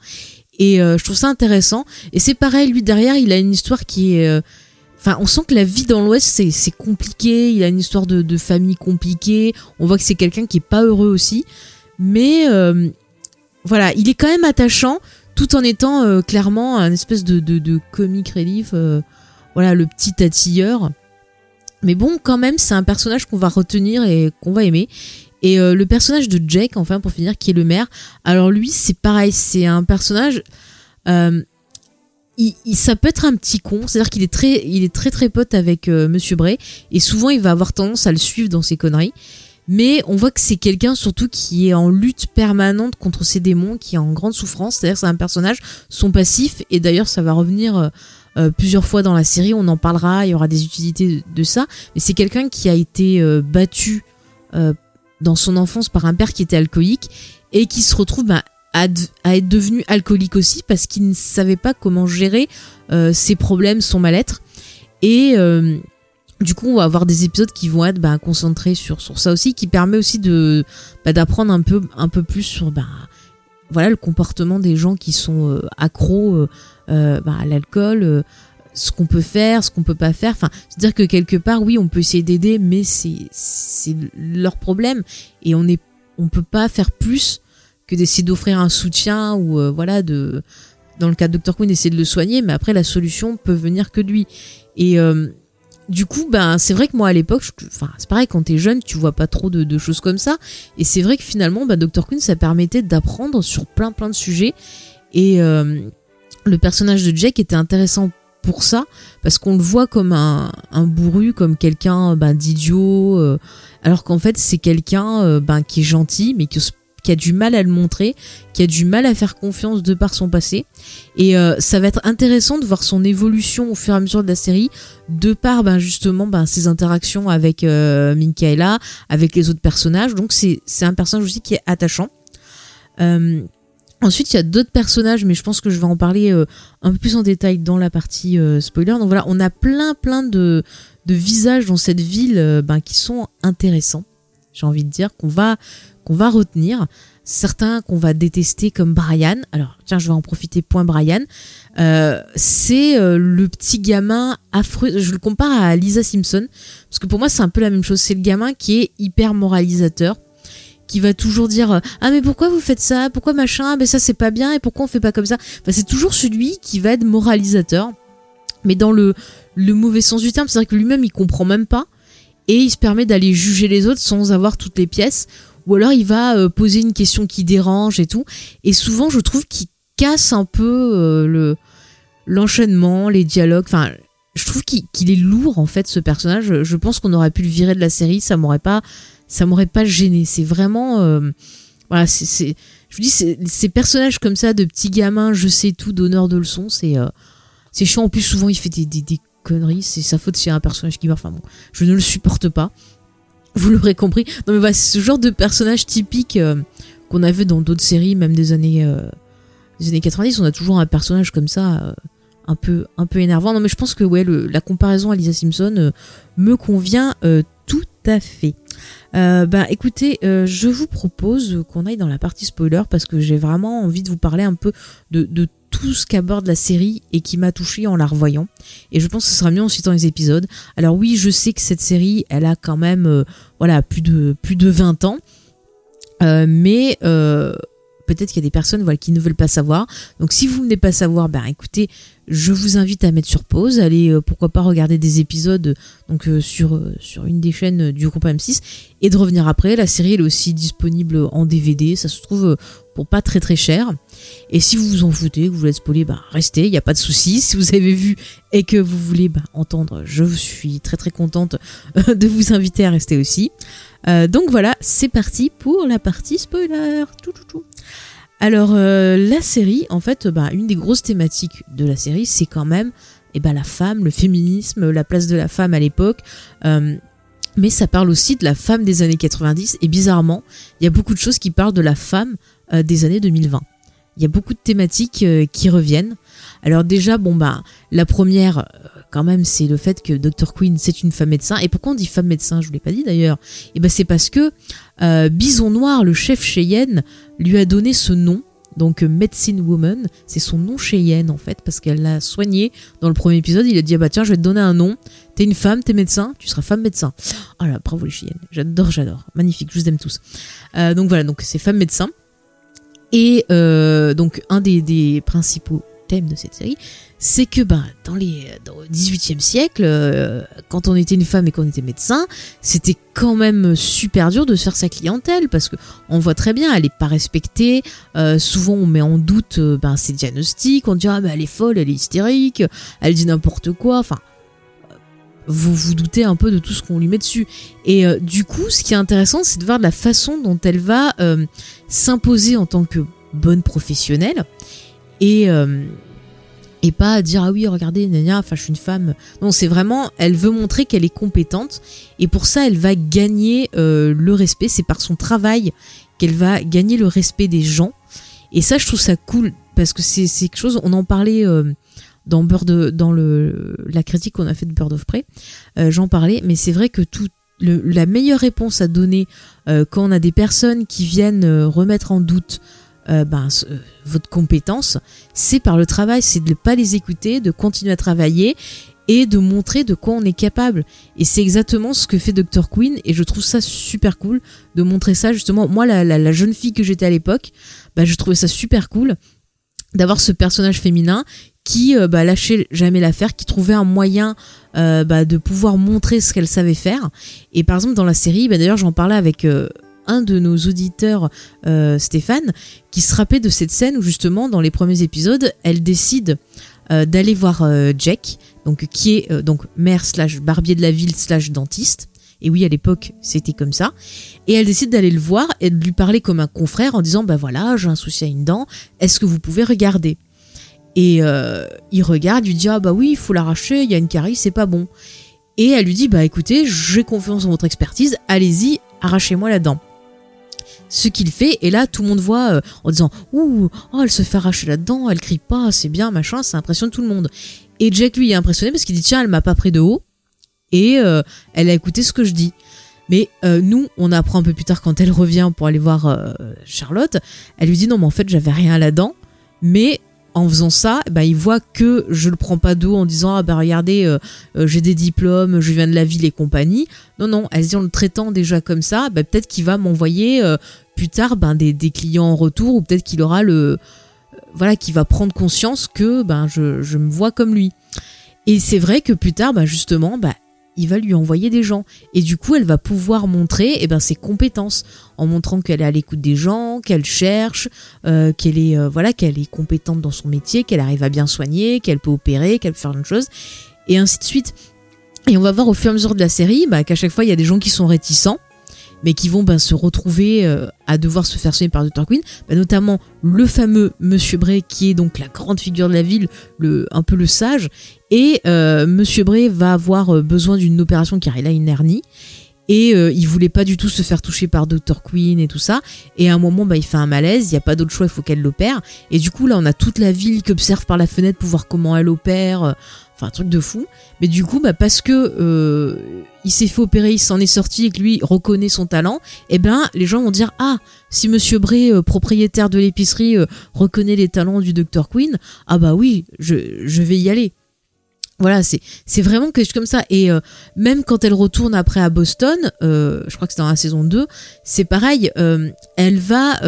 A: Et je trouve ça intéressant. Et c'est pareil lui derrière il a une histoire qui est Enfin, on sent que la vie dans l'Ouest, c'est, compliqué. Il a une histoire de, famille compliquée. On voit que c'est quelqu'un qui est pas heureux aussi. Mais voilà, il est quand même attachant tout en étant euh, clairement un espèce de, de, de comic relief. Euh, voilà, le petit tatilleur. Mais bon, quand même, c'est un personnage qu'on va retenir et qu'on va aimer. Et euh, le personnage de Jake, enfin, pour finir, qui est le maire. Alors lui, c'est pareil, c'est un personnage. Il, ça peut être un petit con, c'est-à-dire qu'il est très, très très pote avec Monsieur Bray, et souvent il va avoir tendance à le suivre dans ses conneries mais on voit que c'est quelqu'un surtout qui est en lutte permanente contre ses démons, qui est en grande souffrance. C'est-à-dire c'est un personnage, son passif, et d'ailleurs ça va revenir euh, euh, plusieurs fois dans la série, on en parlera, il y aura des utilités de, ça, mais c'est quelqu'un qui a été euh, battu dans son enfance par un père qui était alcoolique et qui se retrouve bah, à, être devenu alcoolique aussi parce qu'il ne savait pas comment gérer ses problèmes, son mal-être. Et du coup, on va avoir des épisodes qui vont être bah, concentrés sur, sur ça aussi, qui permet aussi de bah, d'apprendre un peu un peu plus sur bah, voilà le comportement des gens qui sont euh, accros euh, euh, bah, à l'alcool, ce qu'on peut faire, ce qu'on peut pas faire. Enfin, c'est à dire que quelque part, oui, on peut essayer d'aider, mais c'est c'est leur problème et on est on peut pas faire plus que d'essayer d'offrir un soutien ou voilà de dans le cas de Dr Queen essayer de le soigner, mais après la solution peut venir que de lui et du coup, ben, c'est vrai que moi à l'époque, enfin, c'est pareil, quand t'es jeune, tu vois pas trop de, choses comme ça. Et c'est vrai que finalement, ben, Dr. Queen, ça permettait d'apprendre sur plein plein de sujets. Et euh, le personnage de Jack était intéressant pour ça, parce qu'on le voit comme un, bourru, comme quelqu'un ben, d'idiot, euh, alors qu'en fait, c'est quelqu'un euh, ben, qui est gentil, mais qui qui a du mal à le montrer, qui a du mal à faire confiance de par son passé. Et euh, ça va être intéressant de voir son évolution au fur et à mesure de la série, de par ben, justement ben, ses interactions avec euh, avec les autres personnages. Donc c'est un personnage aussi qui est attachant. Euh, ensuite, il y a d'autres personnages, mais je pense que je vais en parler euh, un peu plus en détail dans la partie spoiler. Donc voilà, on a plein plein de, de visages dans cette ville ben, qui sont intéressants. J'ai envie de dire qu'on va qu'on va retenir, certains qu'on va détester comme Brian. Alors tiens, je vais en profiter. Point Brian, euh, c'est euh, le petit gamin affreux. Je le compare à Lisa Simpson parce que pour moi c'est un peu la même chose. C'est le gamin qui est hyper moralisateur qui va toujours dire ah mais pourquoi vous faites ça? Pourquoi machin? Mais ça c'est pas bien et pourquoi on fait pas comme ça? C'est toujours celui qui va être moralisateur mais dans le le mauvais sens du terme c'est à dire que lui-même il comprend même pas et il se permet d'aller juger les autres sans avoir toutes les pièces ou alors il va euh, poser une question qui dérange et tout. Et souvent, je trouve qu'il casse un peu euh, le l'enchaînement, les dialogues. Enfin, je trouve qu'il est lourd en fait ce personnage. Je pense qu'on aurait pu le virer de la série, ça m'aurait pas, m'aurait pas gêné. C'est vraiment, euh, voilà, c'est, je vous dis, ces personnages comme ça de petits gamins, je sais tout, donneur de leçons, c'est, c'est chiant. En plus, souvent, il fait des, conneries. C'est sa faute s'il y a un personnage qui meurt. Enfin bon, je ne le supporte pas. Vous l'aurez compris. Non mais voilà, c'est ce genre de personnage typique euh, qu'on a dans d'autres séries, même des années, euh, des années 90. On a toujours un personnage comme ça, euh, un peu, un peu énervant. Non mais je pense que ouais, la comparaison à Lisa Simpson me convient tout à fait. bah écoutez, je vous propose qu'on aille dans la partie spoiler parce que j'ai vraiment envie de vous parler un peu de, de tout ce qu'aborde la série et qui m'a touché en la revoyant. Et je pense que ce sera mieux en citant les épisodes. Alors oui, je sais que cette série, elle a quand même euh, voilà, plus de, plus de 20 ans. Euh, mais euh, peut-être qu'il y a des personnes qui ne veulent pas savoir. Donc si vous ne voulez pas savoir, ben écoutez, je vous invite à mettre sur pause, allez euh, pourquoi pas regarder des épisodes euh, sur euh, sur une des chaînes du groupe M6 et de revenir après. La série est aussi disponible en DVD, ça se trouve pour pas très très cher. Et si vous vous en foutez, que vous voulez spoiler, bah restez, il n'y a pas de souci. Si vous avez vu et que vous voulez bah, entendre, je suis très très contente de vous inviter à rester aussi. donc voilà, c'est parti pour la partie spoiler. Tout, tout. Alors euh, la série, en fait, bah, une des grosses thématiques de la série, c'est quand même eh ben, la femme, le féminisme, la place de la femme à l'époque. Euh, mais ça parle aussi de la femme des années 90 et bizarrement, il y a beaucoup de choses qui parlent de la femme euh, des années 2020. Il y a beaucoup de thématiques qui reviennent. Alors déjà, bon bah, la première, quand même, c'est le fait que Dr. Queen, c'est une femme médecin. Et pourquoi on dit femme médecin? Je vous l'ai pas dit d'ailleurs. Et eh ben c'est parce que Bison Noir, le chef Cheyenne, lui a donné ce nom. Donc euh, Medicine Woman, c'est son nom Cheyenne en fait, parce qu'elle l'a soigné dans le premier épisode. Il a dit ah bah tiens, je vais te donner un nom. T'es une femme, t'es médecin, tu seras femme médecin. Ah là, bravo les Cheyennes, j'adore, j'adore, magnifique, je vous aime tous. Euh, donc voilà, donc c'est femme médecin. Et euh, donc un des principaux thèmes de cette série, c'est que bah, dans, les, le 18e siècle, euh, quand on était une femme et qu'on était médecin, c'était quand même super dur de se faire sa clientèle parce que on voit très bien, elle n'est pas respectée. Euh, souvent, on met en doute euh, ben, ses diagnostics. On dit ah, elle est folle, elle est hystérique, elle dit n'importe quoi. Enfin, vous vous doutez un peu de tout ce qu'on lui met dessus. Et du coup, ce qui est intéressant, c'est de voir la façon dont elle va s'imposer en tant que bonne professionnelle. Et, et pas dire ah oui regardez Nania enfin je suis une femme. Non c'est vraiment elle veut montrer qu'elle est compétente. Et pour ça elle va gagner euh, le respect. C'est par son travail qu'elle va gagner le respect des gens. Et ça je trouve ça cool parce que c'est quelque chose on en parlait euh, dans Bird dans le la critique qu'on a fait de Bird of Prey euh, j'en parlais. Mais c'est vrai que tout la meilleure réponse à donner quand on a des personnes qui viennent remettre en doute euh, ben, euh, votre compétence, c'est par le travail, c'est de ne pas les écouter, de continuer à travailler et de montrer de quoi on est capable. Et c'est exactement ce que fait Dr. Queen et je trouve ça super cool de montrer ça justement. Moi, la, jeune fille que j'étais à l'époque, ben, je trouvais ça super cool d'avoir ce personnage féminin qui bah, lâchait jamais l'affaire, qui trouvait un moyen bah, de pouvoir montrer ce qu'elle savait faire. Et par exemple dans la série, bah, d'ailleurs j'en parlais avec un de nos auditeurs, Stéphane, qui se rappelait de cette scène où justement dans les premiers épisodes, elle décide d'aller voir Jack, donc qui est donc mère slash barbier de la ville slash dentiste. Et oui, à l'époque, c'était comme ça. Et elle décide d'aller le voir et de lui parler comme un confrère en disant Bah voilà, j'ai un souci à une dent, est-ce que vous pouvez regarder? Et euh, il regarde, il lui dit Ah bah oui, il faut l'arracher, il y a une carie, c'est pas bon. Et elle lui dit Bah écoutez, j'ai confiance en votre expertise, allez-y, arrachez-moi la dent. Ce qu'il fait, et là tout le monde voit euh, en disant Ouh, oh, elle se fait arracher la dent, elle crie pas, c'est bien, machin, ça impressionne tout le monde. Et Jack lui est impressionné parce qu'il dit Tiens, elle m'a pas pris de haut et euh, elle a écouté ce que je dis. Mais euh, nous, on apprend un peu plus tard quand elle revient pour aller voir Charlotte, elle lui dit non mais en fait j'avais rien là-dedans, mais en faisant ça, bah, il voit que je le prends pas d'eau en disant ah bah regardez j'ai des diplômes, je viens de la ville et compagnie. Non non, elle se dit en le traitant déjà comme ça, bah, peut-être qu'il va m'envoyer plus tard ben, des, des, clients en retour ou peut-être qu'il aura le voilà qu'il va prendre conscience que ben je, je me vois comme lui. Et c'est vrai que plus tard, bah, justement, bah, il va lui envoyer des gens. Et du coup, elle va pouvoir montrer eh ben, ses compétences en montrant qu'elle est à l'écoute des gens, qu'elle cherche, euh, qu'elle est euh, voilà, qu'elle est compétente dans son métier, qu'elle arrive à bien soigner, qu'elle peut opérer, qu'elle peut faire une chose, et ainsi de suite. Et on va voir au fur et à mesure de la série bah, qu'à chaque fois, il y a des gens qui sont réticents mais qui vont ben, se retrouver euh, à devoir se faire soigner par Dr. Queen, ben, notamment le fameux Monsieur Bray qui est donc la grande figure de la ville, le, un peu le sage, et euh, Monsieur Bray va avoir euh, besoin d'une opération car il a une hernie. Et il voulait pas du tout se faire toucher par Dr. Queen et tout ça. Et à un moment, bah, il fait un malaise, il n'y a pas d'autre choix, il faut qu'elle l'opère. Et du coup, là, on a toute la ville qui observe par la fenêtre pour voir comment elle opère. Enfin, un truc de fou. Mais du coup, bah, parce que euh, il s'est fait opérer, il s'en est sorti et que lui reconnaît son talent, eh ben, les gens vont dire ah, si Monsieur Bray, euh, propriétaire de l'épicerie, euh, reconnaît les talents du Dr Queen, ah bah oui, je, je vais y aller. Voilà, c'est vraiment quelque chose comme ça. Et même quand elle retourne après à Boston, je crois que c'est dans la saison 2, c'est pareil. elle va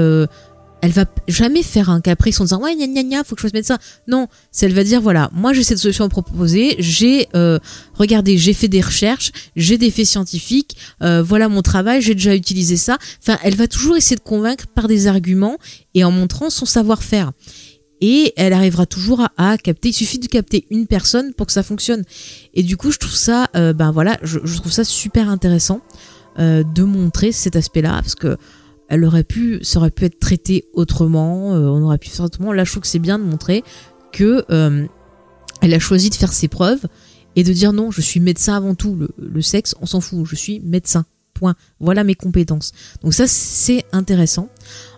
A: elle va jamais faire un caprice en disant ouais gna gna gna faut que je fasse ça non elle va dire voilà moi j'ai cette solution à proposer j'ai euh, regardez j'ai fait des recherches j'ai des faits scientifiques euh, voilà mon travail j'ai déjà utilisé ça enfin elle va toujours essayer de convaincre par des arguments et en montrant son savoir-faire et elle arrivera toujours à, capter il suffit de capter une personne pour que ça fonctionne et du coup je trouve ça euh, ben voilà je, trouve ça super intéressant de montrer cet aspect là parce que elle aurait pu, ça aurait pu être traité autrement, euh, on aurait pu faire autrement. Là, je trouve que c'est bien de montrer que euh, elle a choisi de faire ses preuves et de dire non, je suis médecin avant tout. Le, sexe, on s'en fout, je suis médecin. Point. Voilà mes compétences. Donc ça, c'est intéressant.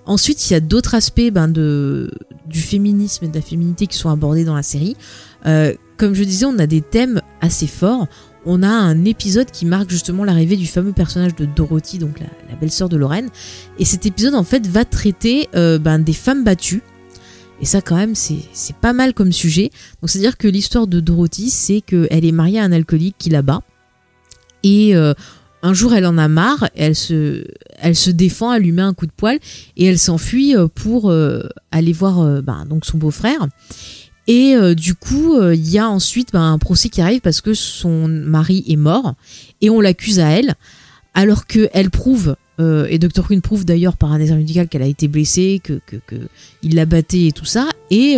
A: Ensuite, il y a d'autres aspects ben, du féminisme et de la féminité qui sont abordés dans la série. Euh, comme je disais, on a des thèmes assez forts on a un épisode qui marque justement l'arrivée du fameux personnage de Dorothy, donc la, belle-sœur de Lorraine. Et cet épisode, en fait, va traiter euh, ben, des femmes battues. Et ça, quand même, c'est pas mal comme sujet. Donc, c'est-à-dire que l'histoire de Dorothy, c'est qu'elle est mariée à un alcoolique qui la bat. Et euh, un jour, elle en a marre, elle se, elle se défend, elle lui met un coup de poil et elle s'enfuit euh, pour aller voir ben, donc son beau-frère. Et euh, du coup, euh, il y a ensuite ben, un procès qui arrive parce que son mari est mort et on l'accuse à elle, alors qu'elle prouve, euh, et Dr. Queen prouve d'ailleurs par un examen médical qu'elle a été blessée, que, l'a battée et tout ça. Et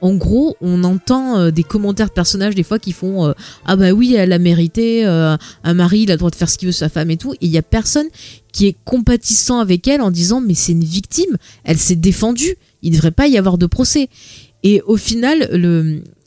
A: en gros, on entend des commentaires de personnages des fois qui font ah bah oui, elle a mérité, un mari, il a le droit de faire ce qu'il veut sa femme et tout. Et il y a personne qui est compatissant avec elle en disant mais c'est une victime, elle s'est défendue, il ne devrait pas y avoir de procès. Et au final,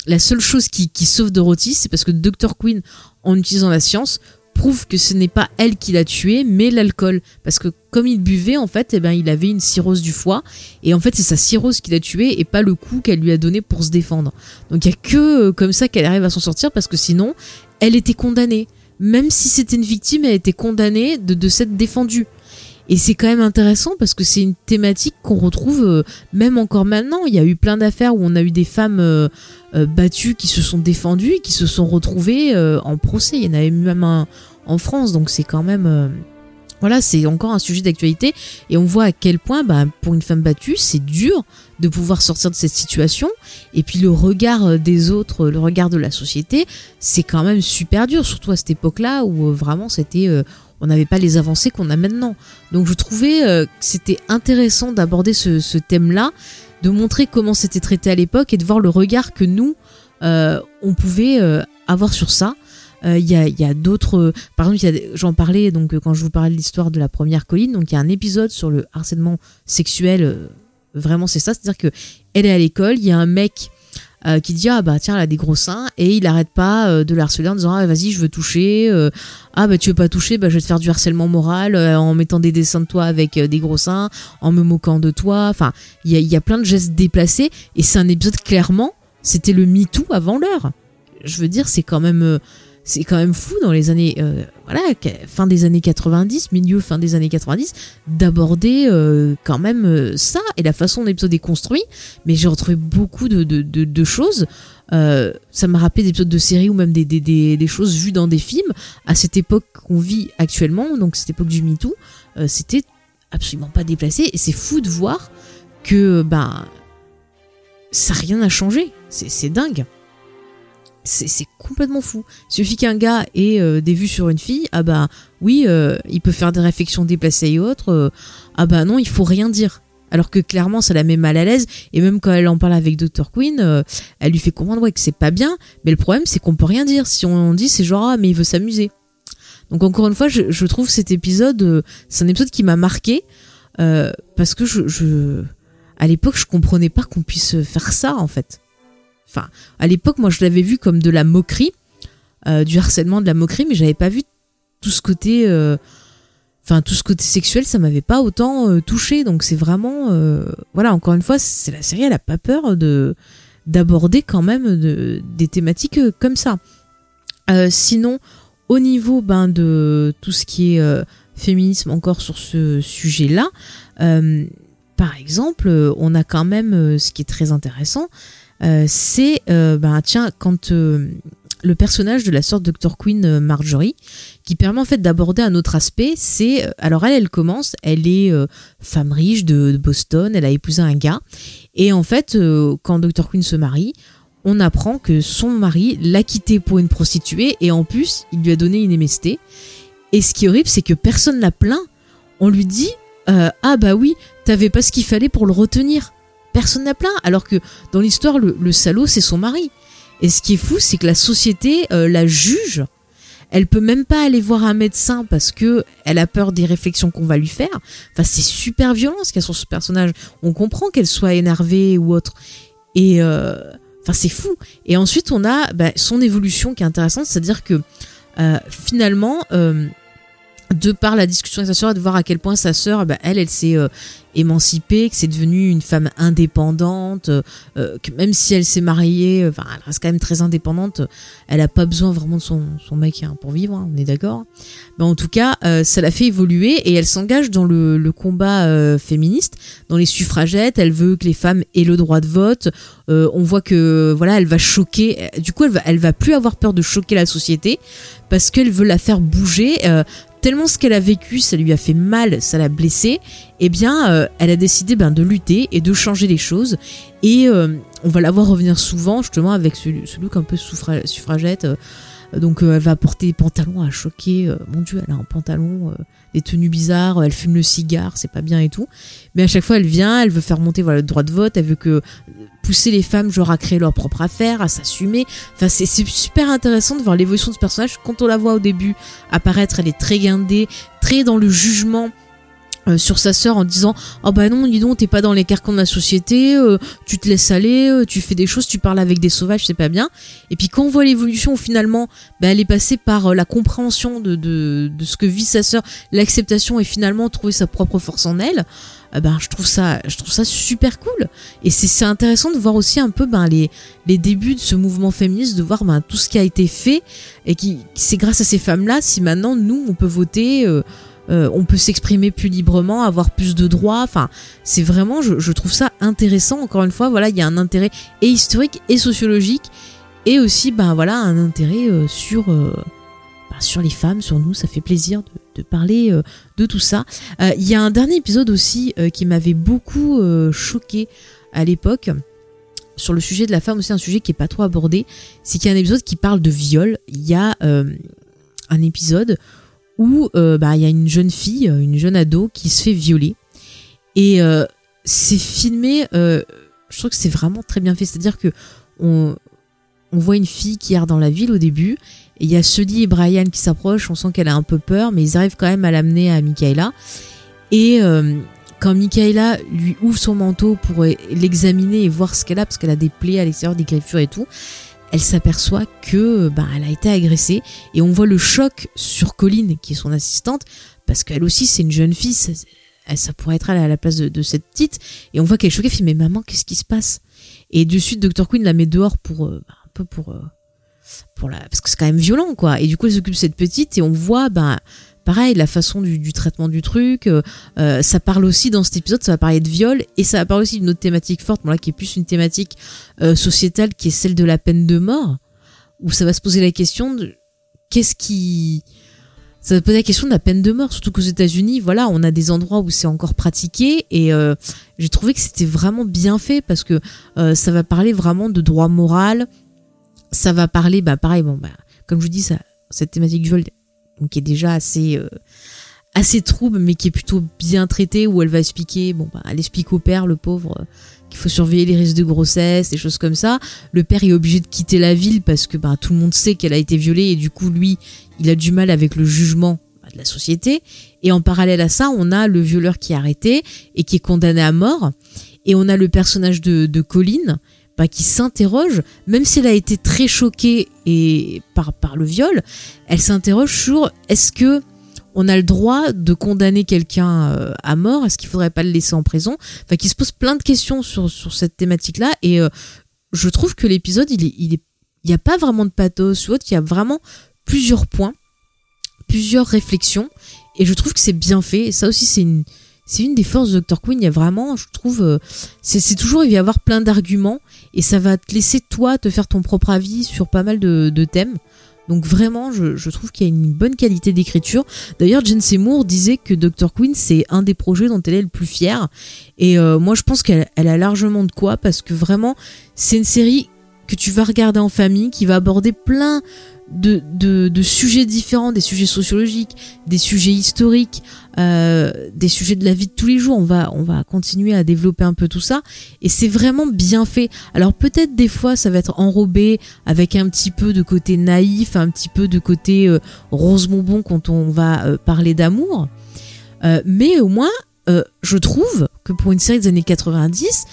A: la seule chose qui, qui sauve Dorothy, c'est parce que Dr. Queen, en utilisant la science, prouve que ce n'est pas elle qui l'a tué, mais l'alcool. Parce que comme il buvait, en fait, eh ben, il avait une cirrhose du foie. Et en fait, c'est sa cirrhose qui l'a tué et pas le coup qu'elle lui a donné pour se défendre. Donc il n'y a que euh, comme ça qu'elle arrive à s'en sortir parce que sinon, elle était condamnée. Même si c'était une victime, elle était condamnée de, de s'être défendue. Et c'est quand même intéressant parce que c'est une thématique qu'on retrouve euh, même encore maintenant. Il y a eu plein d'affaires où on a eu des femmes euh, euh, battues qui se sont défendues et qui se sont retrouvées en procès. Il y en avait même un en France, donc c'est quand même voilà, c'est encore un sujet d'actualité et on voit à quel point, bah, pour une femme battue, c'est dur de pouvoir sortir de cette situation. Et puis le regard des autres, le regard de la société, c'est quand même super dur, surtout à cette époque-là où vraiment c'était, on n'avait pas les avancées qu'on a maintenant. Donc je trouvais que c'était intéressant d'aborder ce, thème-là, de montrer comment c'était traité à l'époque et de voir le regard que nous, on pouvait avoir sur ça. Il y a, a d'autres. Par exemple, j'en parlais donc quand je vous parlais de l'histoire de la première colline. Donc il y a un épisode sur le harcèlement sexuel Vraiment, c'est ça. C'est-à-dire que elle est à l'école, il y a un mec euh, qui dit ah bah tiens elle a des gros seins et il arrête pas euh, de la harceler en disant ah vas-y je veux toucher euh, ah bah tu veux pas toucher bah je vais te faire du harcèlement moral en mettant des dessins de toi avec des gros seins en me moquant de toi. Enfin il y a, y a plein de gestes déplacés et c'est un épisode clairement c'était le MeToo avant l'heure. Je veux dire c'est quand même c'est quand même fou dans les années euh, voilà fin des années 90 milieu fin des années 90 d'aborder euh, quand même euh, ça et la façon dont l'épisode est construit. Mais j'ai retrouvé beaucoup de, choses. Ça m'a rappelé des épisodes de séries ou même des, choses vues dans des films. À cette époque qu'on vit actuellement donc cette époque du MeToo c'était absolument pas déplacé. Et c'est fou de voir que ben ça rien n'a changé c'est dingue c'est complètement fou. Suffit qu'un gars ait euh, des vues sur une fille, ah bah oui, euh, il peut faire des réflexions déplacées et autres, euh, ah bah non, il faut rien dire. Alors que clairement, ça la met mal à l'aise, et même quand elle en parle avec Dr. Queen, elle lui fait comprendre que c'est pas bien, mais le problème c'est qu'on peut rien dire. Si on dit, c'est genre, ah mais il veut s'amuser. Donc encore une fois, je, trouve cet épisode, c'est un épisode qui m'a marqué, parce que je à l'époque, je comprenais pas qu'on puisse faire ça en fait. Enfin, à l'époque, moi, je l'avais vu comme de la moquerie, euh, du harcèlement, de la moquerie, mais j'avais pas vu tout ce côté, euh, enfin, tout ce côté sexuel, ça m'avait pas autant euh, touché. Donc, c'est vraiment, voilà, encore une fois, c'est la série, elle a pas peur de d'aborder quand même de, des thématiques comme ça. sinon, au niveau ben, de tout ce qui est féminisme encore sur ce sujet-là, par exemple, on a quand même ce qui est très intéressant, c'est, euh, ben tiens, quand euh, le personnage de la sorte Dr. Queen Marjorie, qui permet en fait d'aborder un autre aspect, c'est, alors elle, elle commence, elle est femme riche de, Boston, elle a épousé un gars, et en fait, quand Dr. Queen se marie, on apprend que son mari l'a quitté pour une prostituée, et en plus, il lui a donné une MST. Et ce qui est horrible, c'est que personne l'a plaint. On lui dit, ah bah oui, t'avais pas ce qu'il fallait pour le retenir personne n'a plaint, alors que dans l'histoire, le, salaud, c'est son mari. Et ce qui est fou, c'est que la société euh, la juge. Elle peut même pas aller voir un médecin parce que elle a peur des réflexions qu'on va lui faire. Enfin, c'est super violent ce qu'il y a sur ce personnage. On comprend qu'elle soit énervée ou autre. Et euh, enfin, c'est fou. Et ensuite, on a bah, son évolution qui est intéressante, c'est-à-dire que euh, finalement de par la discussion avec sa sœur, de voir à quel point sa sœur, bah, elle, elle s'est euh, émancipée, que c'est devenu une femme indépendante, euh, que même si elle s'est mariée, enfin, elle reste quand même très indépendante. Elle a pas besoin vraiment de son, son mec hein, pour vivre, hein, on est d'accord. Mais en tout cas, euh, ça l'a fait évoluer et elle s'engage dans le, le combat féministe, dans les suffragettes. Elle veut que les femmes aient le droit de vote. on voit que voilà, elle va choquer. Du coup, elle va, elle va plus avoir peur de choquer la société parce qu'elle veut la faire bouger tellement ce qu'elle a vécu, ça lui a fait mal, ça l'a blessée, eh bien, euh, elle a décidé ben, de lutter et de changer les choses. Et euh, on va la voir revenir souvent, justement, avec ce, look un peu suffragette. Euh, donc, elle va porter des pantalons à choquer. mon Dieu, elle a un pantalon, des tenues bizarres, elle fume le cigare, c'est pas bien et tout. Mais à chaque fois, elle vient, elle veut faire monter le droit de vote, elle veut que pousser les femmes genre à créer leur propre affaire, à s'assumer. Enfin, c'est super intéressant de voir l'évolution de ce personnage. Quand on la voit au début apparaître, elle est très guindée, très dans le jugement. Euh, sur sa sœur en disant oh bah non dis donc t'es pas dans les carcans de la société euh, tu te laisses aller euh, tu fais des choses tu parles avec des sauvages c'est pas bien et puis quand on voit l'évolution finalement bah, elle est passée par la compréhension de, de, de, ce que vit sa sœur l'acceptation et finalement trouver sa propre force en elle ben je trouve ça je trouve ça super cool. Et c'est intéressant de voir aussi un peu ben les les débuts de ce mouvement féministe de voir ben tout ce qui a été fait et qui c'est grâce à ces femmes là si maintenant nous on peut voter euh, euh, on peut s'exprimer plus librement, avoir plus de droits. Enfin, c'est vraiment, je, trouve ça intéressant. Encore une fois, voilà, il y a un intérêt et historique et sociologique, et aussi, ben voilà, un intérêt euh, sur, ben, sur les femmes, sur nous. Ça fait plaisir de, de parler de tout ça. Il y a un dernier épisode aussi qui m'avait beaucoup choqué à l'époque sur le sujet de la femme aussi un sujet qui est pas trop abordé, c'est qu'il y a un épisode qui parle de viol. Il y a un épisode où bah, il y a une jeune fille, une jeune ado qui se fait violer et c'est filmé. je trouve que c'est vraiment très bien fait. C'est-à-dire que on, voit une fille qui erre dans la ville au début, et il y a Sully et Brian qui s'approchent, on sent qu'elle a un peu peur, mais ils arrivent quand même à l'amener à Michaela. Et euh, quand Michaela lui ouvre son manteau pour l'examiner et voir ce qu'elle a, parce qu'elle a des plaies à l'extérieur, des griffures et tout, elle s'aperçoit que ben, a été agressée. Et on voit le choc sur Colline qui est son assistante parce qu'elle aussi c'est une jeune fille ça, pourrait être à la place de, cette petite. Et on voit qu'elle est choquée elle fait mais maman qu'est-ce qui se passe? Et de suite Dr Queen la met dehors pour euh, peu pour euh, pour la parce que c'est quand même violent quoi. Et du coup elle s'occupe de cette petite et on voit ben pareil la façon du, traitement du truc euh, euh, ça parle aussi dans cet épisode ça va parler de viol et ça va parler aussi d'une autre thématique forte bon qui est plus une thématique sociétale qui est celle de la peine de mort où ça va se poser la question de qu'est-ce qui ça va poser la question de la peine de mort, surtout qu'aux États-Unis, voilà, on a des endroits où c'est encore pratiqué et euh, j'ai trouvé que c'était vraiment bien fait parce que euh, ça va parler vraiment de droit moral, ça va parler, bah pareil, bon, bah, comme je vous dis, cette thématique du viol, qui est déjà assez euh, assez trouble, mais qui est plutôt bien traitée, où elle va expliquer, bon, bah, elle explique au père, le pauvre, qu'il faut surveiller les risques de grossesse, des choses comme ça. Le père est obligé de quitter la ville parce que bah, tout le monde sait qu'elle a été violée et du coup, lui, il a du mal avec le jugement de la société. Et en parallèle à ça, on a le violeur qui est arrêté et qui est condamné à mort. Et on a le personnage de, de Colline bah, qui s'interroge, même si elle a été très choquée et par, par le viol, elle s'interroge sur est-ce que on a le droit de condamner quelqu'un euh, à mort? Est-ce qu'il faudrait pas le laisser en prison? Enfin, qui se pose plein de questions sur, sur cette thématique-là. Et euh, je trouve que l'épisode, il est, il a pas vraiment de pathos ou autre. Il y a vraiment plusieurs points, plusieurs réflexions, et je trouve que c'est bien fait. Et ça aussi, c'est une, c'est une des forces de Dr. Queen. Il y a vraiment, je trouve, euh, c'est toujours, il va y avoir plein d'arguments, et ça va te laisser, toi, te faire ton propre avis sur pas mal de, thèmes. Donc vraiment, je, trouve qu'il y a une bonne qualité d'écriture. D'ailleurs, Jen Seymour disait que Dr. Queen, c'est un des projets dont elle est le plus fière. Et euh, moi, je pense qu'elle elle a largement de quoi, parce que vraiment, c'est une série que tu vas regarder en famille, qui va aborder plein de, de, sujets différents, des sujets sociologiques, des sujets historiques, euh, des sujets de la vie de tous les jours. On va, on va continuer à développer un peu tout ça. Et c'est vraiment bien fait. Alors peut-être des fois ça va être enrobé avec un petit peu de côté naïf, un petit peu de côté euh, rose bonbon quand on va euh, parler d'amour. Mais au moins, je trouve que pour une série des années 90,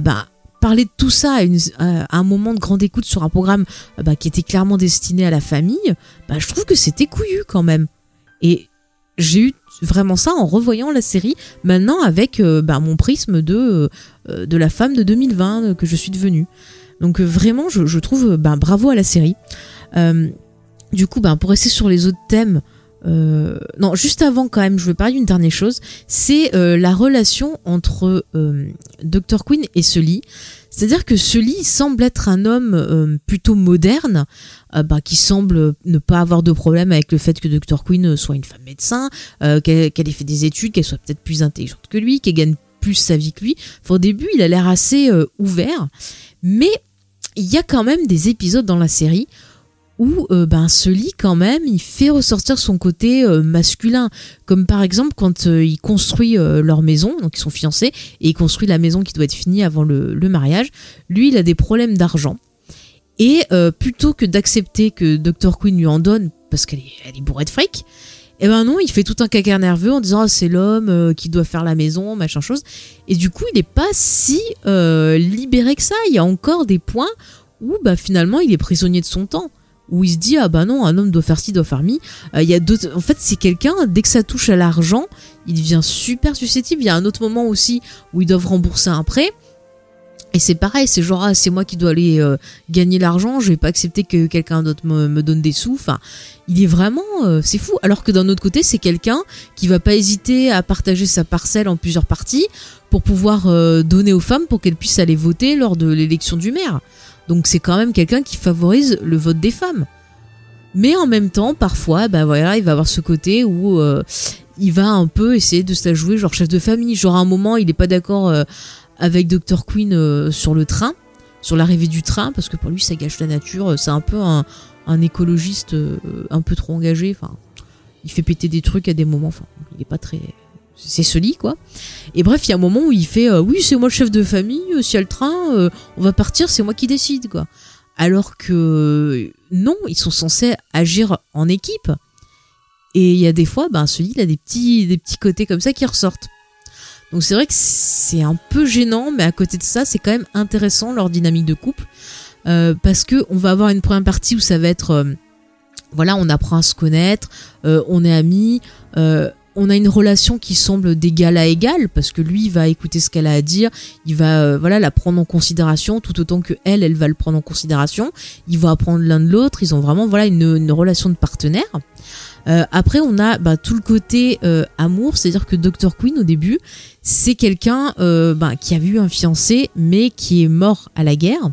A: bah parler de tout ça à, un moment de grande écoute sur un programme euh, bah, qui était clairement destiné à la famille, bah, je trouve que c'était couillu quand même. Et j'ai eu vraiment ça en revoyant la série maintenant avec euh, bah, mon prisme de, euh, de la femme de 2020 que je suis devenue. Donc vraiment, je, trouve bravo à la série. du coup, pour rester sur les autres thèmes, non, juste avant quand même, je veux parler d'une dernière chose, c'est la relation entre Dr. Queen et Sully. C'est-à-dire que Sully semble être un homme euh, plutôt moderne, euh, bah, qui semble ne pas avoir de problème avec le fait que Dr. Queen soit une femme médecin, euh, qu'elle ait fait des études, qu'elle soit peut-être plus intelligente que lui, qu'elle gagne plus sa vie que lui. au début, il a l'air assez ouvert, mais il y a quand même des épisodes dans la série où euh, ben lit quand même il fait ressortir son côté euh, masculin comme par exemple quand euh, il construit euh, leur maison donc ils sont fiancés et il construit la maison qui doit être finie avant le, mariage lui il a des problèmes d'argent et plutôt que d'accepter que Dr Queen lui en donne parce qu'elle est, bourrée de fric eh ben non, il fait tout un caca nerveux en disant ah, c'est l'homme qui doit faire la maison, machin chose. Et du coup, il n'est pas si libéré que ça. Il y a encore des points où bah finalement il est prisonnier de son temps où il se dit ah bah non un homme doit faire ci doit faire mi euh, il y a d'autres en fait c'est quelqu'un dès que ça touche à l'argent il devient super susceptible il y a un autre moment aussi où ils doivent rembourser un prêt et c'est pareil, c'est genre ah, c'est moi qui dois aller euh, gagner l'argent, je vais pas accepter que quelqu'un d'autre me, donne des sous. Enfin, il est vraiment euh, c'est fou. Alors que d'un autre côté, c'est quelqu'un qui va pas hésiter à partager sa parcelle en plusieurs parties pour pouvoir donner aux femmes pour qu'elles puissent aller voter lors de l'élection du maire. Donc c'est quand même quelqu'un qui favorise le vote des femmes. Mais en même temps, parfois, bah voilà, il va avoir ce côté où euh, il va un peu essayer de se la jouer, genre chef de famille. Genre à un moment, il est pas d'accord euh, avec Dr. Queen euh, sur le train, sur l'arrivée du train, parce que pour lui, ça gâche la nature. C'est un peu un, un écologiste un peu trop engagé. Enfin, il fait péter des trucs à des moments. Enfin, il est pas très c'est ce lit quoi. Et bref, il y a un moment où il fait oui, c'est moi le chef de famille, s'il y a le train, on va partir, c'est moi qui décide quoi alors que non, ils sont censés agir en équipe. Et il y a des fois, ben, celui il a des petits, côtés comme ça qui ressortent. Donc c'est vrai que c'est un peu gênant, mais à côté de ça, c'est quand même intéressant leur dynamique de couple, euh, parce que on va avoir une première partie où ça va être, euh, voilà, on apprend à se connaître, euh, on est amis, on a une relation qui semble d'égal à égal parce que lui il va écouter ce qu'elle a à dire, il va euh, voilà la prendre en considération tout autant que elle elle va le prendre en considération. Ils vont apprendre l'un de l'autre, ils ont vraiment voilà une, relation de partenaire. Euh, après on a bah, tout le côté euh, amour, c'est-à-dire que Dr Queen au début c'est quelqu'un bah, qui a vu un fiancé mais qui est mort à la guerre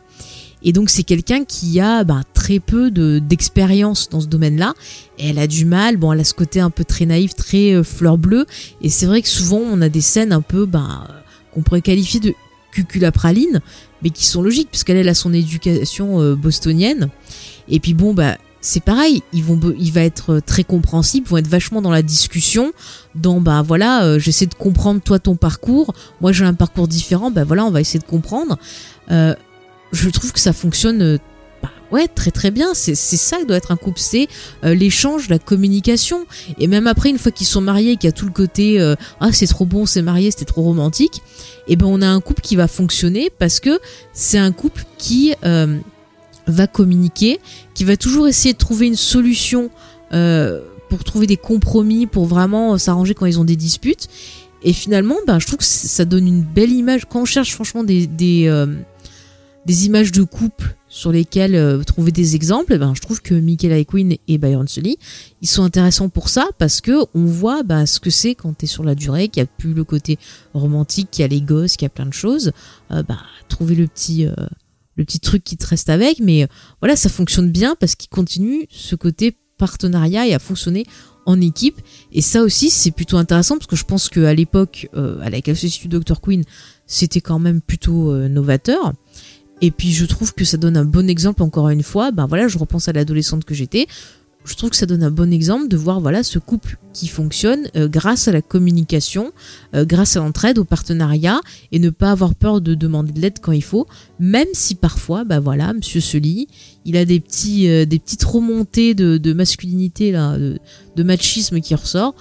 A: et donc c'est quelqu'un qui a ben, très peu de d'expérience dans ce domaine-là. Elle a du mal, bon, elle a ce côté un peu très naïf, très euh, fleur bleue. Et c'est vrai que souvent on a des scènes un peu ben, qu'on pourrait qualifier de cuculapraline, mais qui sont logiques puisqu'elle a son éducation euh, bostonienne. Et puis bon, bah c'est pareil, il va être très compréhensible, vont être vachement dans la discussion, dans bah voilà, euh, j'essaie de comprendre toi ton parcours, moi j'ai un parcours différent, bah voilà, on va essayer de comprendre. Euh, je trouve que ça fonctionne euh, bah, ouais très très bien. C'est ça qui doit être un couple c'est euh, l'échange la communication. Et même après une fois qu'ils sont mariés qu'il y a tout le côté euh, ah c'est trop bon c'est marié c'était trop romantique et eh ben on a un couple qui va fonctionner parce que c'est un couple qui va communiquer qui va toujours essayer de trouver une solution pour trouver des compromis pour vraiment s'arranger quand ils ont des disputes. Et finalement ben je trouve que ça donne une belle image. Quand on cherche franchement des, des des images de couple sur lesquelles euh, trouver des exemples, eh ben, je trouve que Michaela Queen et Byron Sully, ils sont intéressants pour ça parce que on voit bah, ce que c'est quand t'es sur la durée, qu'il n'y a plus le côté romantique, qu'il y a les gosses, qu'il y a plein de choses. Bah, trouver le petit, euh, le petit truc qui te reste avec, mais voilà, ça fonctionne bien parce qu'il continue ce côté partenariat et à fonctionner en équipe. Et ça aussi, c'est plutôt intéressant parce que je pense qu'à l'époque, à laquelle se situe Dr. Queen, c'était quand même plutôt novateur. Et puis je trouve que ça donne un bon exemple encore une fois. Ben voilà, je repense à l'adolescente que j'étais. Je trouve que ça donne un bon exemple de voir voilà ce couple qui fonctionne euh, grâce à la communication, euh, grâce à l'entraide, au partenariat et ne pas avoir peur de demander de l'aide quand il faut, même si parfois ben voilà Monsieur Sully, il a euh, des petites remontées de, masculinité de, machisme qui ressort.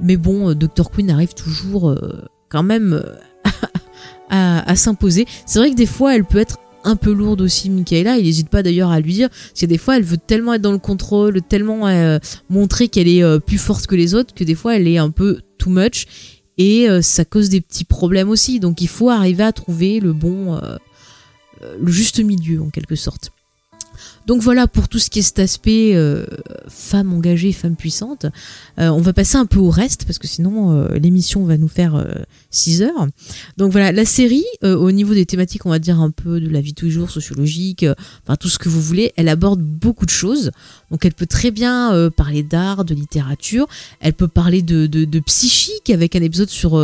A: Mais bon, Dr Queen arrive toujours quand même à, s'imposer. C'est vrai que des fois, elle peut être un peu lourde aussi, Michaela. Il n'hésite pas d'ailleurs à lui dire, parce que des fois, elle veut tellement être dans le contrôle, tellement euh, montrer qu'elle est euh, plus forte que les autres, que des fois, elle est un peu too much. Et euh, ça cause des petits problèmes aussi. Donc, il faut arriver à trouver le bon, le juste milieu, en quelque sorte. Donc voilà pour tout ce qui est cet aspect euh, femme engagée, femme puissante. Euh, on va passer un peu au reste parce que sinon euh, l'émission va nous faire 6 heures. Donc voilà, la série, au niveau des thématiques, on va dire un peu de la vie de tous les jours, sociologique, enfin tout ce que vous voulez, elle aborde beaucoup de choses. Donc elle peut très bien parler d'art, de littérature, elle peut parler de, psychique avec un épisode sur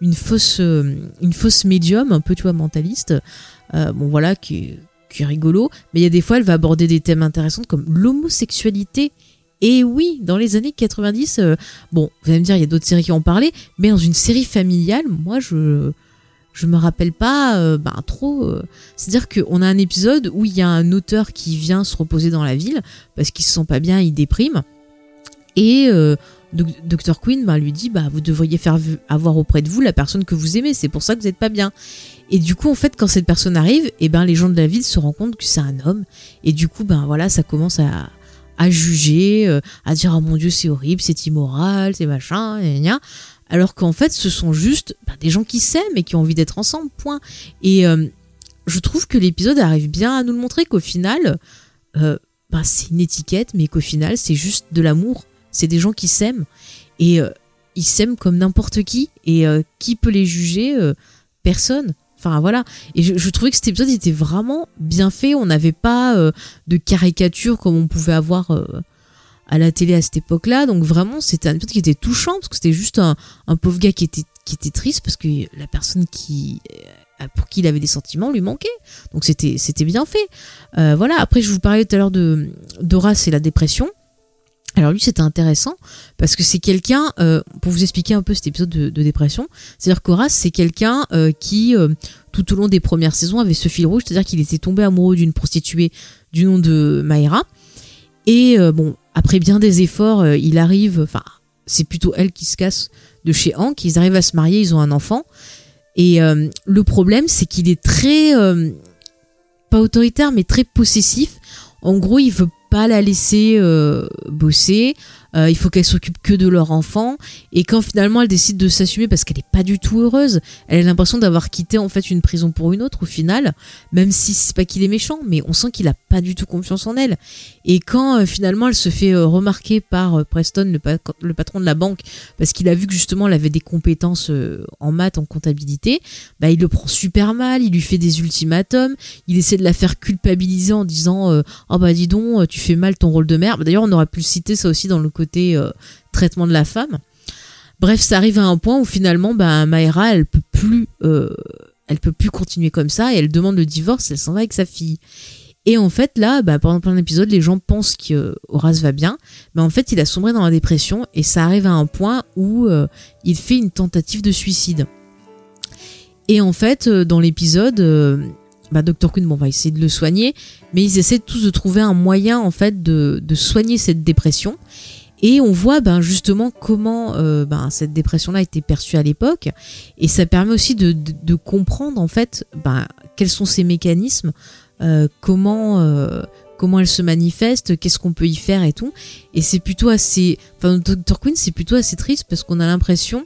A: une fausse, une médium, un peu tu vois mentaliste. bon voilà qui qui est rigolo, mais il y a des fois, elle va aborder des thèmes intéressants comme l'homosexualité. Et oui, dans les années 90, euh, bon, vous allez me dire, il y a d'autres séries qui ont parlé, mais dans une série familiale, moi, je je me rappelle pas euh, ben, trop. Euh, c'est-à-dire qu'on a un épisode où il y a un auteur qui vient se reposer dans la ville parce qu'il se sent pas bien, il déprime. Et Dr Queen ben, lui dit bah vous devriez faire avoir auprès de vous la personne que vous aimez, c'est pour ça que vous n'êtes pas bien. Et du coup, en fait, quand cette personne arrive, eh ben, les gens de la ville se rendent compte que c'est un homme. Et du coup, ben voilà, ça commence à, à juger, euh, à dire, oh mon dieu, c'est horrible, c'est immoral, c'est machin, gna, Alors qu'en fait, ce sont juste ben, des gens qui s'aiment et qui ont envie d'être ensemble, point. Et euh, je trouve que l'épisode arrive bien à nous le montrer qu'au final, euh, ben, c'est une étiquette, mais qu'au final, c'est juste de l'amour. C'est des gens qui s'aiment. Et ils s'aiment comme n'importe qui. Et qui peut les juger Personne. Enfin voilà. Et je, trouvais que cet épisode était vraiment bien fait. On n'avait pas euh, de caricature comme on pouvait avoir euh, à la télé à cette époque-là. Donc vraiment, c'était un épisode qui était touchant parce que c'était juste un, pauvre gars qui était triste parce que la personne qui euh, pour qui il avait des sentiments lui manquait. Donc c'était bien fait. Euh, voilà. Après, je vous parlais tout à l'heure de d'Horace et la dépression. Alors lui c'était intéressant parce que c'est quelqu'un, euh, pour vous expliquer un peu cet épisode de, dépression, c'est-à-dire qu'Horace c'est quelqu'un euh, qui euh, tout au long des premières saisons avait ce fil rouge, c'est-à-dire qu'il était tombé amoureux d'une prostituée du nom de Mayra et bon après bien des efforts il arrive, enfin c'est plutôt elle qui se casse de chez Hank, ils arrivent à se marier, ils ont un enfant et le problème c'est qu'il est très pas autoritaire mais très possessif. En gros il veut pas la laisser euh, bosser. Euh, il faut qu'elle s'occupe que de leur enfant. Et quand finalement elle décide de s'assumer parce qu'elle est pas du tout heureuse, elle a l'impression d'avoir quitté en fait une prison pour une autre au final, même si c'est pas qu'il est méchant, mais on sent qu'il a pas du tout confiance en elle. Et quand euh, finalement elle se fait euh, remarquer par Preston, le, pa le, patron de la banque, parce qu'il a vu que justement elle avait des compétences en maths, en comptabilité, bah il le prend super mal, il lui fait des ultimatums, il essaie de la faire culpabiliser en disant oh bah dis donc tu fais mal ton rôle de mère. Bah, D'ailleurs on aurait pu citer ça aussi dans le côté euh, traitement de la femme. Bref, ça arrive à un point où finalement, bah, elle peut plus, euh, elle peut plus continuer comme ça et elle demande le divorce. Elle s'en va avec sa fille. Et en fait, là, bah, pendant plein d'épisodes, les gens pensent que Horace va bien, mais en fait, il a sombré dans la dépression et ça arrive à un point où euh, il fait une tentative de suicide. Et en fait, euh, dans l'épisode, euh, bah, Dr. Quinn bon, va essayer de le soigner, mais ils essaient tous de trouver un moyen en fait de soigner cette dépression. Et on voit ben, justement comment euh, ben, cette dépression-là a été perçue à l'époque. Et ça permet aussi de, comprendre en fait ben, quels sont ces mécanismes, euh, comment, euh, comment elle se manifeste, qu'est-ce qu'on peut y faire et tout. Et c'est plutôt assez... Enfin, Dr. Quinn, c'est plutôt assez triste parce qu'on a l'impression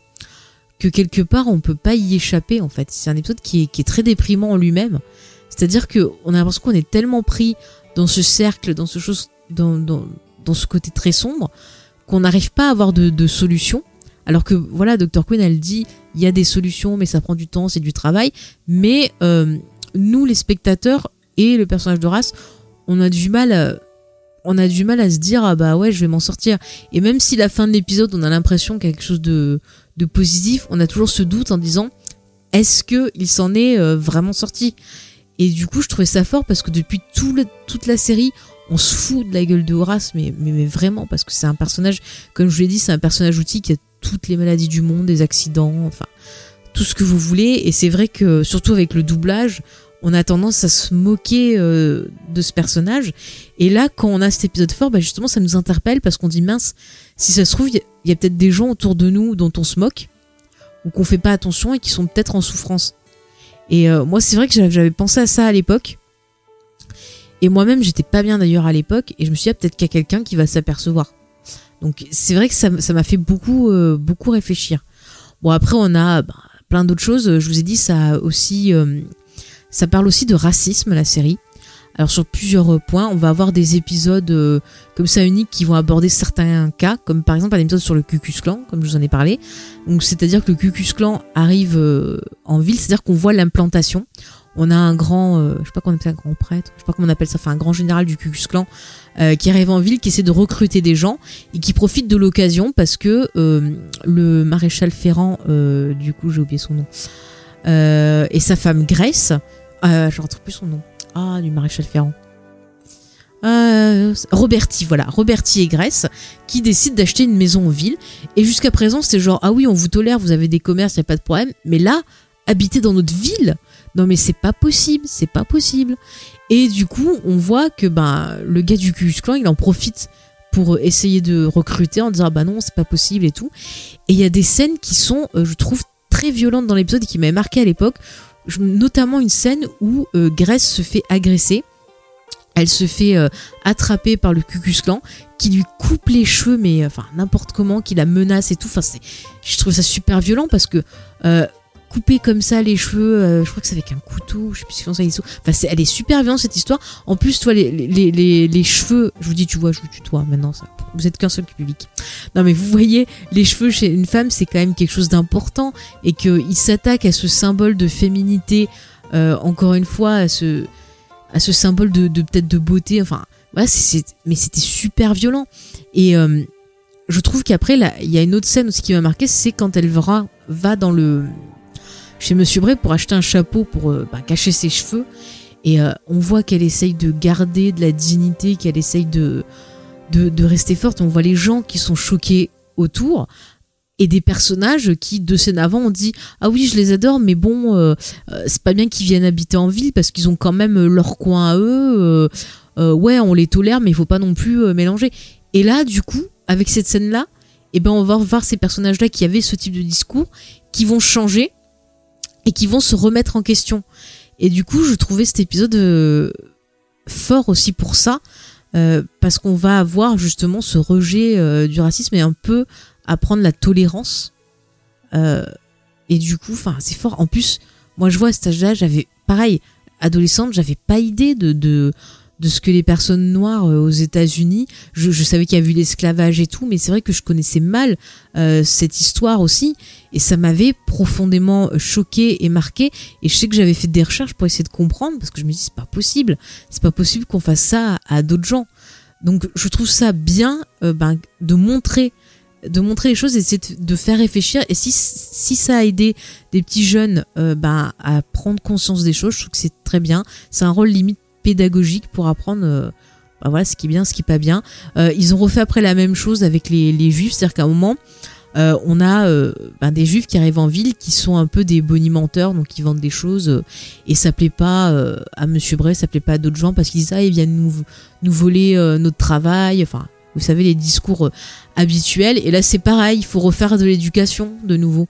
A: que quelque part, on peut pas y échapper en fait. C'est un épisode qui est, très déprimant en lui-même. C'est-à-dire que on a l'impression qu'on est tellement pris dans ce cercle, dans ce dans ce côté très sombre, qu'on n'arrive pas à avoir de, solution. Alors que voilà, Dr. Quinn, elle dit, il y a des solutions, mais ça prend du temps, c'est du travail. Mais euh, nous, les spectateurs et le personnage de on a du mal, à, on a du mal à se dire, ah bah ouais, je vais m'en sortir. Et même si la fin de l'épisode, on a l'impression qu'il y a quelque chose de, positif, on a toujours ce doute en disant, est-ce que il s'en est euh, vraiment sorti? Et du coup, je trouvais ça fort parce que depuis toute la série, on se fout de la gueule de Horace, mais, vraiment, parce que c'est un personnage, comme je l'ai dit, c'est un personnage outil qui a toutes les maladies du monde, des accidents, enfin, tout ce que vous voulez. Et c'est vrai que, surtout avec le doublage, on a tendance à se moquer euh, de ce personnage. Et là, quand on a cet épisode fort, bah justement, ça nous interpelle parce qu'on dit mince, si ça se trouve, il y, y, a peut-être des gens autour de nous dont on se moque ou qu'on fait pas attention et qui sont peut-être en souffrance. Et euh, moi, c'est vrai que j'avais pensé à ça à l'époque. Et moi-même, j'étais pas bien d'ailleurs à l'époque, et je me suis dit, ah, peut-être qu'il y a quelqu'un qui va s'apercevoir. Donc c'est vrai que ça m'a fait beaucoup, euh, beaucoup réfléchir. Bon, après, on a bah, plein d'autres choses. Je vous ai dit, ça aussi, euh, ça parle aussi de racisme, la série. Alors sur plusieurs points, on va avoir des épisodes euh, comme ça uniques qui vont aborder certains cas, comme par exemple un épisode sur le Cucus Clan, comme je vous en ai parlé. Donc c'est-à-dire que le Cucus Clan arrive euh, en ville, c'est-à-dire qu'on voit l'implantation. On a un grand, euh, je sais pas comment on appelle ça, un grand prêtre, je sais pas comment on appelle ça, enfin un grand général du Cucus Clan euh, qui arrive en ville, qui essaie de recruter des gens et qui profite de l'occasion parce que euh, le maréchal Ferrand, du coup j'ai oublié son nom, et sa femme Grace, euh, je retrouve plus son nom. Ah, du maréchal Ferrand. Euh, Roberti, voilà, Roberti et Grèce, qui décident d'acheter une maison en ville. Et jusqu'à présent, c'était genre, ah oui, on vous tolère, vous avez des commerces, il a pas de problème. Mais là, habiter dans notre ville, non mais c'est pas possible, c'est pas possible. Et du coup, on voit que ben le gars du Ku Clan, il en profite pour essayer de recruter en disant, ah bah non, c'est pas possible et tout. Et il y a des scènes qui sont, euh, je trouve, très violentes dans l'épisode et qui m'avaient marqué à l'époque notamment une scène où euh, Grace se fait agresser. Elle se fait euh, attraper par le Cucus Clan qui lui coupe les cheveux, mais enfin n'importe comment, qui la menace et tout. Enfin, je trouve ça super violent parce que euh, couper comme ça les cheveux, euh, je crois que c'est avec un couteau, je sais plus si c'est ça Enfin, c'est, elle est super violente cette histoire. En plus, toi, les, les, les, les, cheveux, je vous dis, tu vois, je vous tutoie maintenant, ça. Vous êtes qu'un seul public. Non, mais vous voyez, les cheveux chez une femme, c'est quand même quelque chose d'important et qu'il s'attaque à ce symbole de féminité, euh, encore une fois, à ce, à ce symbole de, peut-être de beauté, enfin voilà, mais c'était super violent. Et je trouve qu'après, il y a une autre scène aussi qui m'a marqué, c'est quand elle va, va dans le chez Monsieur Bray pour acheter un chapeau pour bah, cacher ses cheveux. Et on voit qu'elle essaye de garder de la dignité, qu'elle essaye de, de, rester forte. On voit les gens qui sont choqués autour et des personnages qui deux scènes avant ont dit ah oui je les adore mais bon euh, euh, c'est pas bien qu'ils viennent habiter en ville parce qu'ils ont quand même euh, leur coin à eux ouais on les tolère mais il faut pas non plus mélanger et là du coup avec cette scène là et eh ben on va voir ces personnages là qui avaient ce type de discours qui vont changer et qui vont se remettre en question et du coup je trouvais cet épisode fort aussi pour ça parce qu'on va avoir justement ce rejet du racisme et un peu apprendre la tolérance. Euh, et du coup, c'est fort. En plus, moi, je vois à cet âge-là, j'avais, pareil, adolescente, j'avais pas idée de, de, de ce que les personnes noires euh, aux États-Unis. Je, savais qu'il y avait eu l'esclavage et tout, mais c'est vrai que je connaissais mal euh, cette histoire aussi, et ça m'avait profondément choqué et marqué. Et je sais que j'avais fait des recherches pour essayer de comprendre, parce que je me dis c'est pas possible, c'est pas possible qu'on fasse ça à, d'autres gens. Donc je trouve ça bien ben, de montrer de montrer les choses et c'est de faire réfléchir. Et si, ça a aidé des petits jeunes euh, ben, à prendre conscience des choses, je trouve que c'est très bien. C'est un rôle limite pédagogique pour apprendre euh, ben voilà, ce qui est bien, ce qui est pas bien. Euh, ils ont refait après la même chose avec les, juifs, c'est-à-dire qu'à un moment, on a ben, des juifs qui arrivent en ville qui sont un peu des bonimenteurs, donc qui vendent des choses et ça plaît pas à Monsieur Bray, ça plaît pas à d'autres gens parce qu'ils disent ah ils viennent nous, nous voler notre travail, enfin vous savez, les discours euh, habituels. Et là, c'est pareil, il faut refaire de l'éducation de nouveau.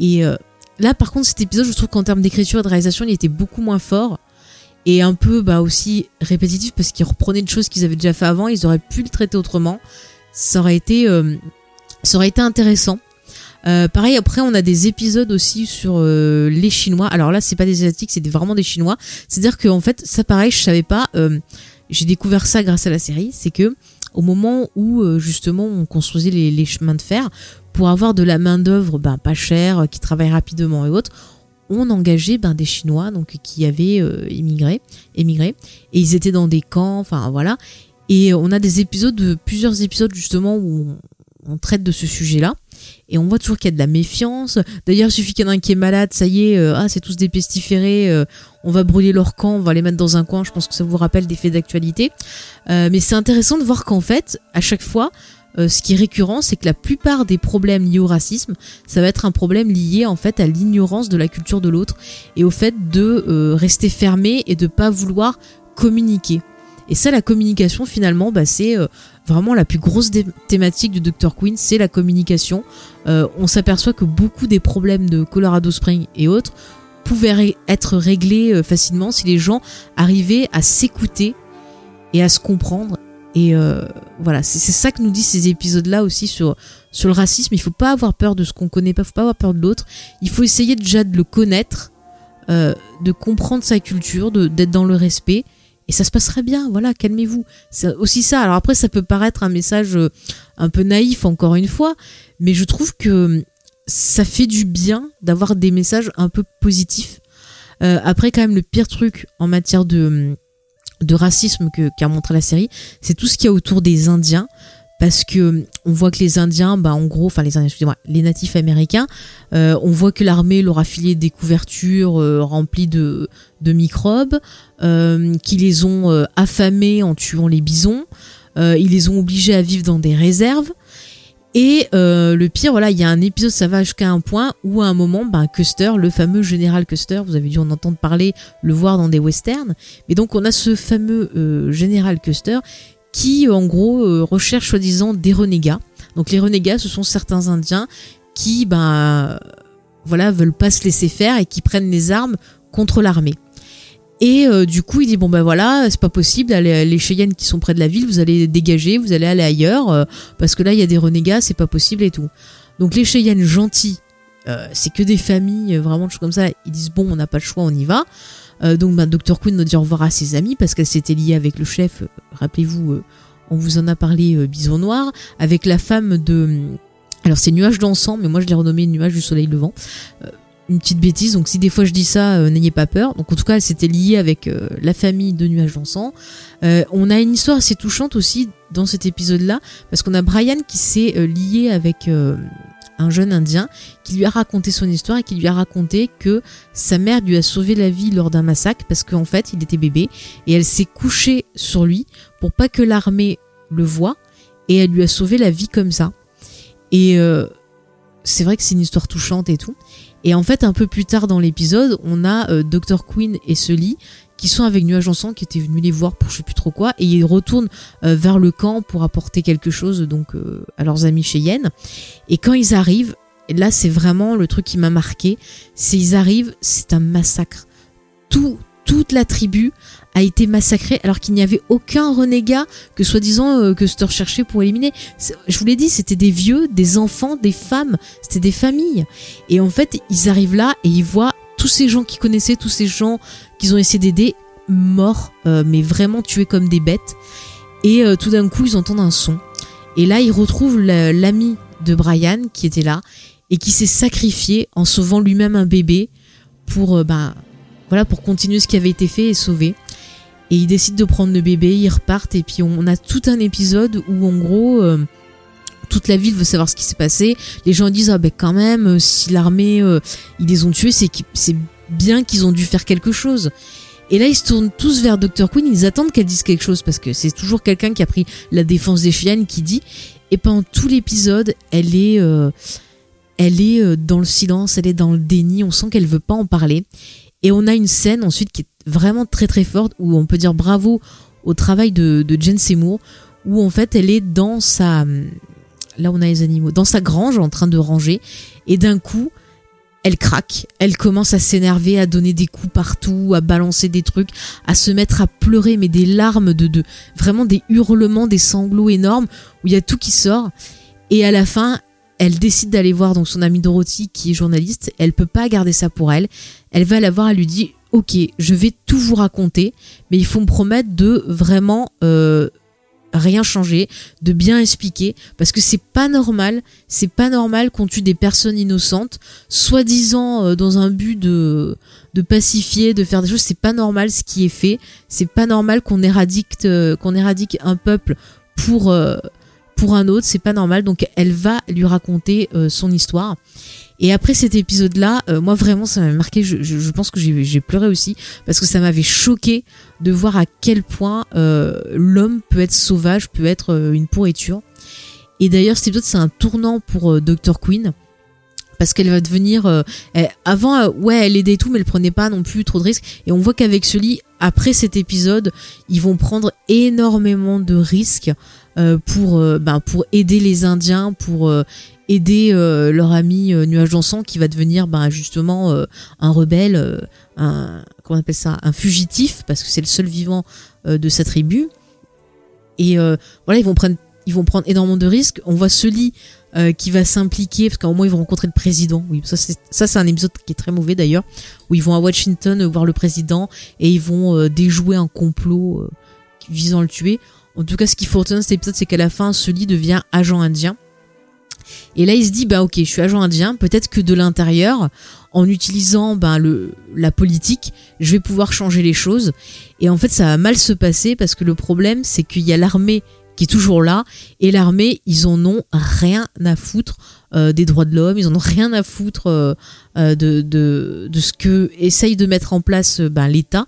A: Et euh, là, par contre, cet épisode, je trouve qu'en termes d'écriture et de réalisation, il était beaucoup moins fort. Et un peu bah, aussi répétitif parce qu'ils reprenaient une chose qu'ils avaient déjà fait avant, ils auraient pu le traiter autrement. Ça aurait été, euh, ça aurait été intéressant. pareil, après, on a des épisodes aussi sur les Chinois. Alors là, c'est pas des Asiatiques, c'est vraiment des Chinois. C'est-à-dire qu'en fait, ça, pareil, je savais pas. J'ai découvert ça grâce à la série. C'est que au moment où euh, justement on construisait les, chemins de fer pour avoir de la main d'œuvre ben, pas chère, qui travaille rapidement et autres, on engageait ben, des Chinois donc qui avaient euh, immigré, émigré, et ils étaient dans des camps, enfin voilà. Et on a des épisodes, plusieurs épisodes justement où on traite de ce sujet-là et on voit toujours qu'il y a de la méfiance. D'ailleurs, il suffit qu'il y en ait un qui est malade, ça y est, euh, ah, c'est tous des pestiférés, euh, on va brûler leur camp, on va les mettre dans un coin. Je pense que ça vous rappelle des faits d'actualité. Euh, mais c'est intéressant de voir qu'en fait, à chaque fois, ce qui est récurrent, c'est que la plupart des problèmes liés au racisme, ça va être un problème lié en fait à l'ignorance de la culture de l'autre et au fait de rester fermé et de pas vouloir communiquer. Et ça, la communication, finalement, bah, c'est vraiment la plus grosse thématique du Dr. Queen, c'est la communication. Euh, on s'aperçoit que beaucoup des problèmes de Colorado Springs et autres pouvaient être réglés euh, facilement si les gens arrivaient à s'écouter et à se comprendre. Et euh, voilà, c'est ça que nous disent ces épisodes-là aussi sur, sur le racisme. Il faut pas avoir peur de ce qu'on connaît pas, faut pas avoir peur de l'autre. Il faut essayer déjà de le connaître, de comprendre sa culture, d'être dans le respect et ça se passerait bien. Voilà, calmez-vous. C'est aussi ça. Alors après, ça peut paraître un message euh, un peu naïf, encore une fois, mais je trouve que ça fait du bien d'avoir des messages un peu positifs. Euh, après, quand même, le pire truc en matière de, de racisme qu'a montré la série, c'est tout ce qu'il y a autour des Indiens parce que on voit que les Indiens, bah en gros, enfin les Indiens, excusez-moi, les natifs américains, euh, on voit que l'armée leur a filé des couvertures euh, remplies de, de microbes, euh, qui les ont euh, affamés en tuant les bisons, ils les ont obligés à vivre dans des réserves. Et le pire, voilà, il y a un épisode, ça va jusqu'à un point où à un moment, bah, Custer, le fameux général Custer, vous avez dû en entendre parler, le voir dans des westerns. Mais donc on a ce fameux général Custer qui en gros euh, recherche soi-disant des renégats. Donc les renégats, ce sont certains Indiens qui, ben, voilà, veulent pas se laisser faire et qui prennent les armes contre l'armée. Et euh, du coup, il dit bon ben voilà, c'est pas possible. Les Cheyennes qui sont près de la ville, vous allez dégager, vous allez aller ailleurs euh, parce que là il y a des renégats, c'est pas possible et tout. Donc les Cheyennes gentils, c'est que des familles, vraiment choses comme ça. Ils disent bon, on n'a pas le choix, on y va. Euh, donc bah, Dr nous dit au revoir à ses amis parce qu'elle s'était liée avec le chef. Euh, rappelez-vous, euh, on vous en a parlé, Bison Noir, avec la femme de... Alors c'est Nuage d'encens, mais moi je l'ai renommé Nuage du Soleil Levant. Une petite bêtise, donc si des fois je dis ça, euh, n'ayez pas peur. Donc en tout cas, elle s'était liée avec euh, la famille de Nuages d'encens. Euh, on a une histoire assez touchante aussi dans cet épisode-là, parce qu'on a Brian qui s'est lié avec un jeune Indien qui lui a raconté son histoire et qui lui a raconté que sa mère lui a sauvé la vie lors d'un massacre parce qu'en fait il était bébé et elle s'est couchée sur lui pour pas que l'armée le voie et elle lui a sauvé la vie comme ça. Et c'est vrai que c'est une histoire touchante et tout. Et en fait, un peu plus tard dans l'épisode, on a euh, Dr. Queen et Sully qui sont avec Nuage en qui étaient venus les voir pour je sais plus trop quoi, et ils retournent euh, vers le camp pour apporter quelque chose donc euh, à leurs amis chez Yen. Et quand ils arrivent, là c'est vraiment le truc qui m'a marqué, c'est ils arrivent, c'est un massacre. Tout, toute la tribu a été massacrée alors qu'il n'y avait aucun renégat que soi-disant euh, que Stur cherchait pour éliminer. Je vous l'ai dit, c'était des vieux, des enfants, des femmes, c'était des familles. Et en fait, ils arrivent là et ils voient tous ces gens qu'ils connaissaient, tous ces gens qu'ils ont essayé d'aider, morts, euh, mais vraiment tués comme des bêtes. Et euh, tout d'un coup, ils entendent un son. Et là, ils retrouvent l'ami de Brian qui était là et qui s'est sacrifié en sauvant lui-même un bébé pour, ben, voilà, pour continuer ce qui avait été fait et sauver et ils décident de prendre le bébé, ils repartent et puis on a tout un épisode où en gros euh, toute la ville veut savoir ce qui s'est passé. Les gens disent ah ben quand même euh, si l'armée euh, ils les ont tués c'est c'est bien qu'ils ont dû faire quelque chose. Et là ils se tournent tous vers Dr Queen, ils attendent qu'elle dise quelque chose parce que c'est toujours quelqu'un qui a pris la défense des chiennes qui dit et pendant tout l'épisode elle est elle est dans le silence, elle est dans le déni, on sent qu'elle veut pas en parler. Et on a une scène ensuite qui est vraiment très très forte où on peut dire bravo au travail de, de Jen Seymour où en fait elle est dans sa là on a les animaux dans sa grange en train de ranger et d'un coup elle craque, elle commence à s'énerver, à donner des coups partout, à balancer des trucs, à se mettre à pleurer, mais des larmes de, de vraiment des hurlements, des sanglots énormes, où il y a tout qui sort. Et à la fin, elle décide d'aller voir donc son amie Dorothy qui est journaliste. Elle peut pas garder ça pour elle. Elle va la voir, elle lui dit ok, je vais tout vous raconter, mais il faut me promettre de vraiment euh, rien changer, de bien expliquer, parce que c'est pas normal, c'est pas normal qu'on tue des personnes innocentes, soi-disant euh, dans un but de, pacifier, de faire des choses, c'est pas normal ce qui est fait, c'est pas normal qu'on éradique, euh, qu'on éradique un peuple pour, pour un autre, c'est pas normal, donc elle va lui raconter son histoire. Et après cet épisode-là, euh, moi vraiment, ça m'a marqué. Je, pense que j'ai pleuré aussi parce que ça m'avait choqué de voir à quel point euh, l'homme peut être sauvage, peut être euh, une pourriture. Et d'ailleurs, cet épisode, c'est un tournant pour Dr. Queen parce qu'elle va devenir avant ouais elle aidait tout mais elle prenait pas non plus trop de risques et on voit qu'avec lit après cet épisode ils vont prendre énormément de risques pour ben, pour aider les indiens pour aider euh, leur ami euh, Nuage d'encens qui va devenir ben, justement euh, un rebelle, un comment on appelle ça, un fugitif parce que c'est le seul vivant de sa tribu. Et voilà, ils vont prendre ils vont prendre énormément de risques. On voit Sully qui va s'impliquer parce qu'à un moment ils vont rencontrer le président. Oui, ça c'est ça c'est un épisode qui est très mauvais d'ailleurs où ils vont à Washington voir le président et ils vont déjouer un complot visant à le tuer. En tout cas, ce qu'il faut retenir de cet épisode, c'est qu'à la fin, Sully devient agent indien. Et là, il se dit, bah ok, je suis agent indien, peut-être que de l'intérieur, en utilisant ben, la politique, je vais pouvoir changer les choses. Et en fait, ça va mal se passer parce que le problème, c'est qu'il y a l'armée qui est toujours là, et l'armée, ils en ont rien à foutre euh, des droits de l'homme, ils en ont rien à foutre euh, euh, de, ce que essaye de mettre en place ben, l'État.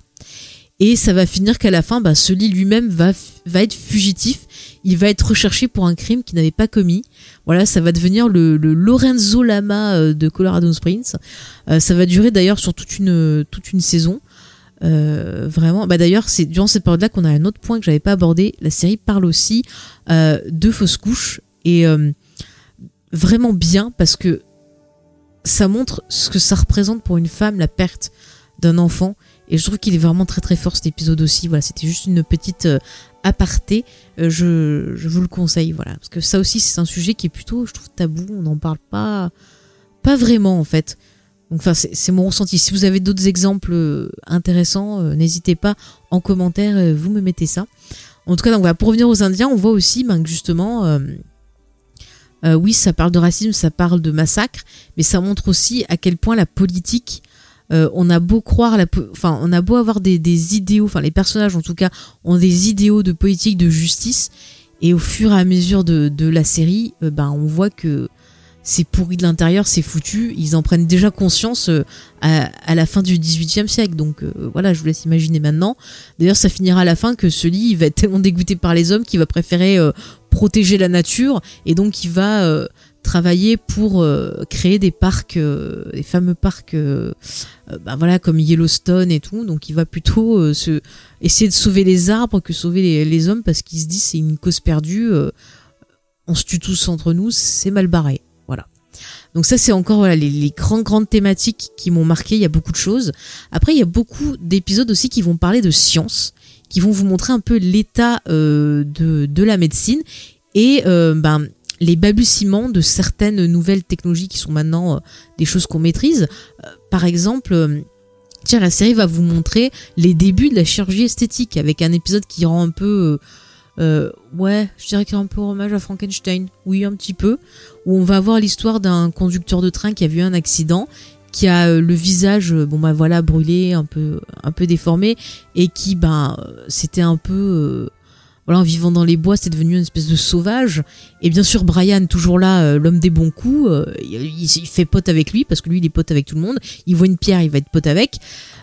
A: Et ça va finir qu'à la fin, ben, Sully lui-même va, va être fugitif il va être recherché pour un crime qu'il n'avait pas commis. Voilà, ça va devenir le, Lorenzo Lama euh, de Colorado Springs. Euh, ça va durer d'ailleurs sur toute une, toute une saison. Euh, vraiment, bah d'ailleurs, c'est durant cette période-là qu'on a un autre point que j'avais pas abordé. La série parle aussi de fausses couches et vraiment bien parce que ça montre ce que ça représente pour une femme la perte d'un enfant et je trouve qu'il est vraiment très très fort cet épisode aussi. Voilà, c'était juste une petite euh, aparté. Euh, je, vous le conseille, voilà, parce que ça aussi c'est un sujet qui est plutôt, je trouve, tabou. On n'en parle pas, pas vraiment en fait. Donc, enfin, c'est mon ressenti. Si vous avez d'autres exemples euh, intéressants, n'hésitez pas en commentaire, vous me mettez ça. En tout cas, donc, pour revenir aux Indiens, on voit aussi ben, que justement, oui, ça parle de racisme, ça parle de massacre, mais ça montre aussi à quel point la politique, euh, on a beau avoir des, idéaux, enfin les personnages en tout cas ont des idéaux de politique, de justice, et au fur et à mesure de, la série, euh, ben on voit que c'est pourri de l'intérieur, c'est foutu. Ils en prennent déjà conscience euh, à, la fin du XVIIIe siècle. Donc voilà, je vous laisse imaginer maintenant. D'ailleurs, ça finira à la fin que ce lit il va être tellement dégoûté par les hommes qu'il va préférer protéger la nature et donc il va travailler pour créer des parcs, des fameux parcs, bah voilà comme Yellowstone et tout. Donc il va plutôt essayer de sauver les arbres que sauver les, hommes parce qu'il se dit c'est une cause perdue. on se tue tous entre nous, c'est mal barré. Donc ça c'est encore voilà, les, grandes thématiques qui m'ont marqué, il y a beaucoup de choses. Après il y a beaucoup d'épisodes aussi qui vont parler de science, qui vont vous montrer un peu l'état euh, de, la médecine et euh, ben, les balbutiements de certaines nouvelles technologies qui sont maintenant euh, des choses qu'on maîtrise. Euh, par exemple, euh, tiens la série va vous montrer les débuts de la chirurgie esthétique avec un épisode qui rend un peu ouais, je dirais qu'il a un peu hommage à Frankenstein. Oui, un petit peu. Où on va voir l'histoire d'un conducteur de train qui a vu un accident, qui a le visage, bon bah voilà, brûlé, un peu, un peu déformé, et qui, ben, c'était un peu, voilà, en vivant dans les bois, c'était devenu une espèce de sauvage. Et bien sûr, Brian, toujours là, l'homme des bons coups, il, il, fait pote avec lui, parce que lui, il est pote avec tout le monde. Il voit une pierre, il va être pote avec.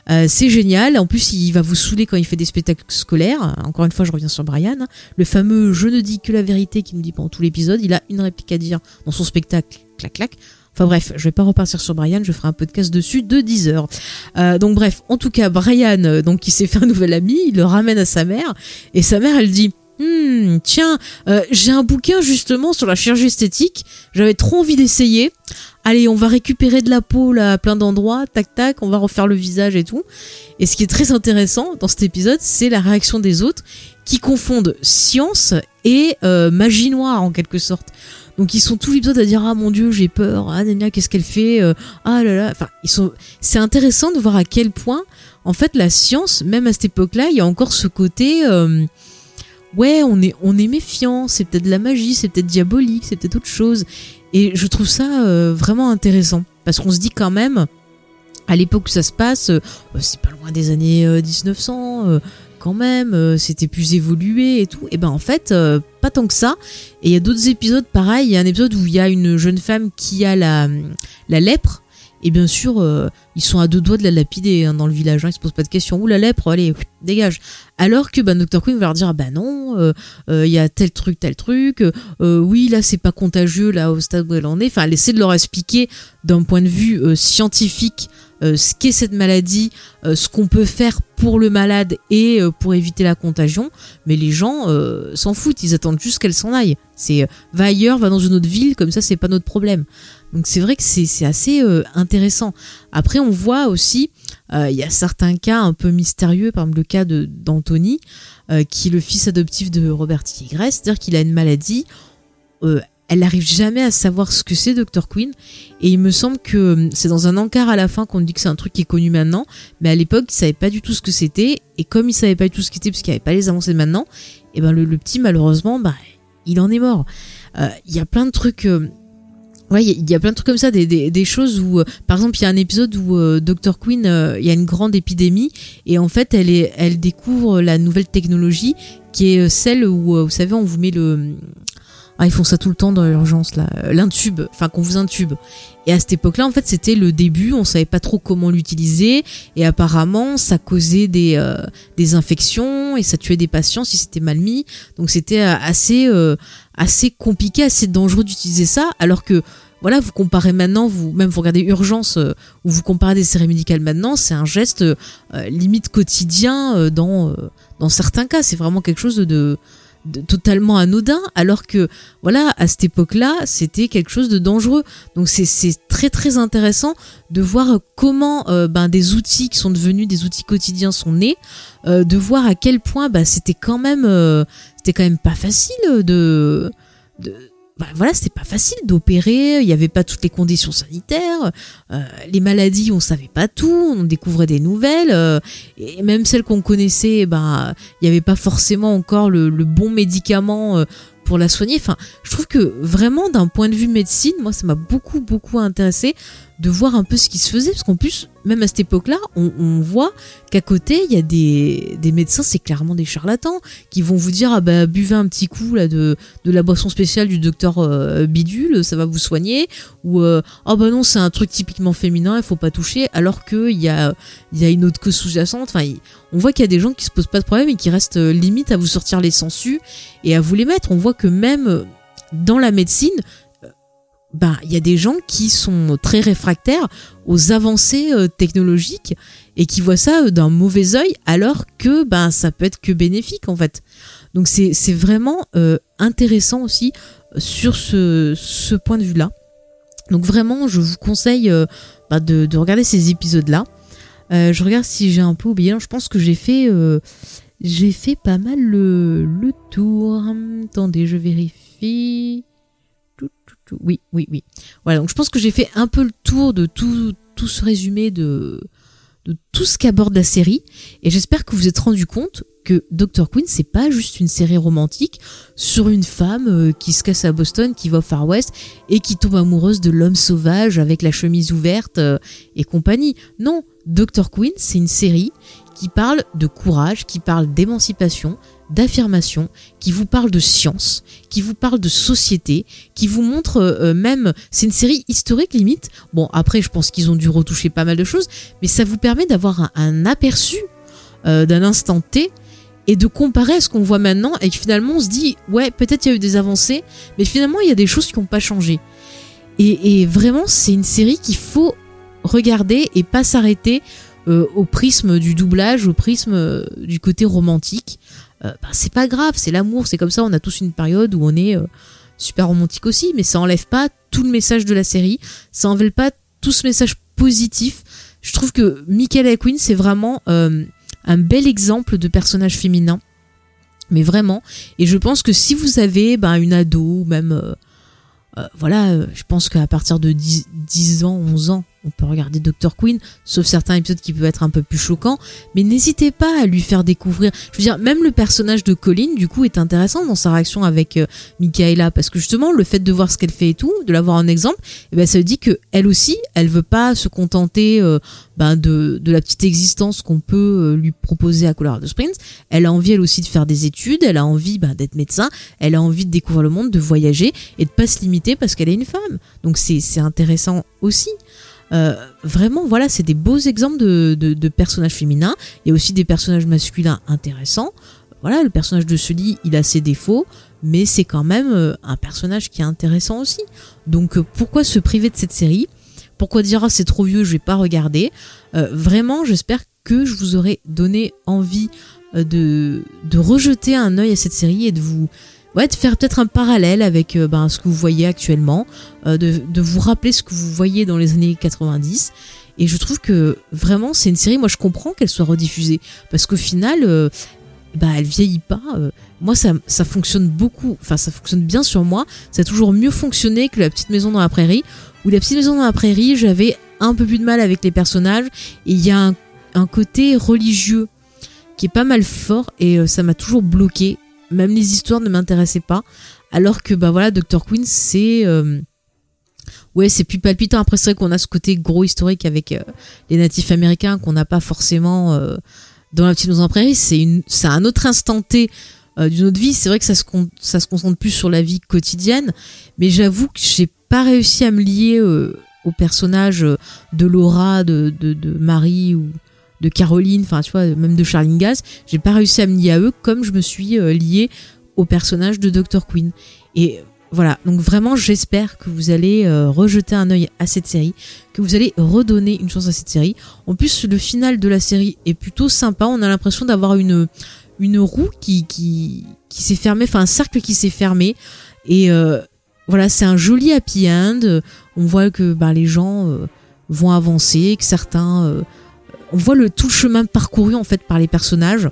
A: Euh, c'est génial. En plus, il va vous saouler quand il fait des spectacles scolaires. Encore une fois, je reviens sur Brian. Le fameux Je ne dis que la vérité qui nous dit pendant tout l'épisode. Il a une réplique à dire dans son spectacle. Clac, clac. Enfin bref, je vais pas repartir sur Brian, je ferai un podcast dessus de 10 heures. Euh, donc bref, en tout cas, Brian, euh, donc qui s'est fait un nouvel ami, il le ramène à sa mère, et sa mère, elle dit Hmm, tiens, euh, j'ai un bouquin justement sur la chirurgie esthétique. J'avais trop envie d'essayer. Allez, on va récupérer de la peau là à plein d'endroits, tac tac, on va refaire le visage et tout. Et ce qui est très intéressant dans cet épisode, c'est la réaction des autres qui confondent science et euh, magie noire en quelque sorte. Donc ils sont tout l'épisode à dire ah mon dieu j'ai peur. Ah Nania qu'est-ce qu'elle fait euh, ah là là. Enfin ils sont c'est intéressant de voir à quel point en fait la science même à cette époque-là il y a encore ce côté ouais, on est, on est méfiant, c'est peut-être de la magie, c'est peut-être diabolique, c'est peut-être autre chose. Et je trouve ça euh, vraiment intéressant. Parce qu'on se dit quand même, à l'époque où ça se passe, euh, c'est pas loin des années 1900, euh, quand même, c'était plus évolué et tout. Et ben en fait, pas tant que ça. Et il y a d'autres épisodes pareil. Il y a un épisode où il y a une jeune femme qui a la, la lèpre et bien sûr, euh, ils sont à deux doigts de la lapider hein, dans le village. Hein, ils se posent pas de questions. Ouh la lèpre, allez, dégage. Alors que bah, Dr Queen va leur dire, bah non, euh, euh, il y a tel truc, tel truc. oui, là c'est pas contagieux là au stade où elle en est. Enfin, elle essaie de leur expliquer d'un point de vue scientifique ce qu'est cette maladie, ce qu'on peut faire pour le malade et pour éviter la contagion. Mais les gens s'en foutent, ils attendent juste qu'elle s'en aille. C'est va ailleurs, va dans une autre ville, comme ça c'est pas notre problème. Donc c'est vrai que c'est assez euh, intéressant. Après, on voit aussi, euh, il y a certains cas un peu mystérieux, par exemple le cas d'Anthony, euh, qui est le fils adoptif de Robert Tigress, c'est-à-dire qu'il a une maladie. Elle n'arrive jamais à savoir ce que c'est Dr. Queen. Et il me semble que c'est dans un encart à la fin qu'on dit que c'est un truc qui est connu maintenant. Mais à l'époque, il savait pas du tout ce que c'était. Et comme il savait pas du tout ce que c'était, parce qu'il n'y avait pas les avancées maintenant, et ben le, petit, malheureusement, bah, il en est mort. Il y a plein de trucs Ouais, il y, a plein de trucs comme ça, des, des, choses où, euh, par exemple, il y a un épisode où euh, Dr Queen, euh, il y a une grande épidémie et en fait, elle est, elle découvre la nouvelle technologie qui est celle où, vous savez, on vous met le, ah, ils font ça tout le temps dans l'urgence là, l'intube, enfin qu'on vous intube. Et à cette époque-là, en fait, c'était le début, on savait pas trop comment l'utiliser. Et apparemment, ça causait des des infections et ça tuait des patients si c'était mal mis. Donc c'était assez assez compliqué, assez dangereux d'utiliser ça, alors que voilà, vous comparez maintenant, vous même vous regardez Urgence euh, ou vous comparez des séries médicales maintenant, c'est un geste euh, limite quotidien euh, dans dans certains cas, c'est vraiment quelque chose de, totalement anodin, alors que voilà, à cette époque-là, c'était quelque chose de dangereux. Donc c'est très très intéressant de voir comment ben, des outils qui sont devenus des outils quotidiens sont nés, de voir à quel point ben, c'était quand même c'était quand même pas facile de bah voilà, c'était pas facile d'opérer, il n'y avait pas toutes les conditions sanitaires, euh, les maladies, on savait pas tout, on découvrait des nouvelles, euh, et même celles qu'on connaissait, bah il n'y avait pas forcément encore le, bon médicament euh, pour la soigner. Enfin, je trouve que vraiment d'un point de vue médecine, moi ça m'a beaucoup beaucoup intéressé de voir un peu ce qui se faisait parce qu'en plus même à cette époque-là, on, voit qu'à côté il y a des, des médecins, c'est clairement des charlatans qui vont vous dire ah bah buvez un petit coup là de, de la boisson spéciale du docteur euh, Bidule, ça va vous soigner ou euh, ah bah non c'est un truc typiquement féminin, il faut pas toucher alors que il y a y a une autre cause sous-jacente. Enfin, on voit qu'il y a des gens qui se posent pas de problème et qui restent euh, limite à vous sortir les sangsues et à vous les mettre. On voit que même dans la médecine, ben, il y a des gens qui sont très réfractaires aux avancées euh, technologiques et qui voient ça euh, d'un mauvais œil alors que ben ça peut être que bénéfique en fait. Donc c'est vraiment euh, intéressant aussi sur ce, point de vue-là. Donc vraiment, je vous conseille de, de, regarder ces épisodes-là. je regarde si j'ai un peu oublié. je pense que j'ai fait, j'ai fait pas mal le, le tour. Attendez, je vérifie. Oui, oui, oui. Voilà, donc je pense que j'ai fait un peu le tour de tout, ce résumé de, tout ce qu'aborde la série. Et j'espère que vous êtes rendu compte que Dr. Queen, c'est pas juste une série romantique sur une femme euh, qui se casse à Boston, qui va au Far West et qui tombe amoureuse de l'homme sauvage avec la chemise ouverte euh, et compagnie. Non, Dr. Queen, c'est une série qui parle de courage, qui parle d'émancipation, d'affirmation, qui vous parle de science, qui vous parle de société, qui vous montre euh, même, c'est une série historique limite. Bon, après, je pense qu'ils ont dû retoucher pas mal de choses, mais ça vous permet d'avoir un, aperçu euh, d'un instant T et de comparer à ce qu'on voit maintenant et que finalement on se dit, ouais, peut-être il y a eu des avancées, mais finalement il y a des choses qui n'ont pas changé. Et, vraiment, c'est une série qu'il faut regarder et pas s'arrêter euh, au prisme du doublage, au prisme euh, du côté romantique. Euh, bah, c'est pas grave, c'est l'amour, c'est comme ça, on a tous une période où on est super romantique aussi, mais ça enlève pas tout le message de la série, ça enlève pas tout ce message positif. Je trouve que Michael Queen, c'est vraiment un bel exemple de personnage féminin. Mais vraiment, et je pense que si vous avez ben, une ado, ou même, voilà, je pense qu'à partir de 10, 10 ans, 11 ans, on peut regarder Dr. Queen, sauf certains épisodes qui peuvent être un peu plus choquants, mais n'hésitez pas à lui faire découvrir. Je veux dire, même le personnage de Colin, du coup, est intéressant dans sa réaction avec euh, Michaela, parce que justement, le fait de voir ce qu'elle fait et tout, de l'avoir en exemple, eh ben, ça veut dire que elle aussi, elle veut pas se contenter euh, ben, de, la petite existence qu'on peut euh, lui proposer à Colorado Springs. Elle a envie, elle aussi, de faire des études, elle a envie ben, d'être médecin, elle a envie de découvrir le monde, de voyager et de pas se limiter parce qu'elle est une femme. Donc c'est intéressant aussi. Euh, vraiment, voilà, c'est des beaux exemples de, personnages féminins. Il y a aussi des personnages masculins intéressants. Voilà, le personnage de Sully, il a ses défauts, mais c'est quand même euh, un personnage qui est intéressant aussi. Donc, euh, pourquoi se priver de cette série? Pourquoi dire ah, c'est trop vieux, je vais pas regarder? Vraiment, j'espère que je vous aurai donné envie de, de rejeter un œil à cette série et de vous ouais, de faire peut-être un parallèle avec euh, ben, ce que vous voyez actuellement, euh, de, vous rappeler ce que vous voyez dans les années 90. Et je trouve que vraiment, c'est une série, moi je comprends qu'elle soit rediffusée. Parce qu'au final, euh, bah, elle vieillit pas. moi, ça, ça fonctionne beaucoup, enfin, ça fonctionne bien sur moi. Ça a toujours mieux fonctionné que La Petite Maison dans la Prairie. Où La Petite Maison dans la Prairie, j'avais un peu plus de mal avec les personnages. Et il y a un, un, côté religieux qui est pas mal fort. Et ça m'a toujours bloqué même les histoires ne m'intéressaient pas. Alors que bah voilà, Dr. Queen, c'est euh, ouais, c'est plus palpitant. Après, c'est vrai qu'on a ce côté gros historique avec euh, les natifs américains qu'on n'a pas forcément euh, dans la petite maison en prairie. C'est un autre instant T d'une autre vie. C'est vrai que ça se, concentre plus sur la vie quotidienne, mais j'avoue que j'ai pas réussi à me lier au personnage de Laura, de Marie ou de Caroline, enfin tu vois, même de Charline Gaz, j'ai pas réussi à me lier à eux comme je me suis euh, liée au personnage de Dr. Queen. Et voilà, donc vraiment j'espère que vous allez euh, rejeter un œil à cette série, que vous allez redonner une chance à cette série. En plus, le final de la série est plutôt sympa, on a l'impression d'avoir une, roue qui, s'est fermée, enfin un cercle qui s'est fermé. Et euh, voilà, c'est un joli happy end. On voit que bah, les gens vont avancer, que certains on voit le tout chemin parcouru en fait par les personnages.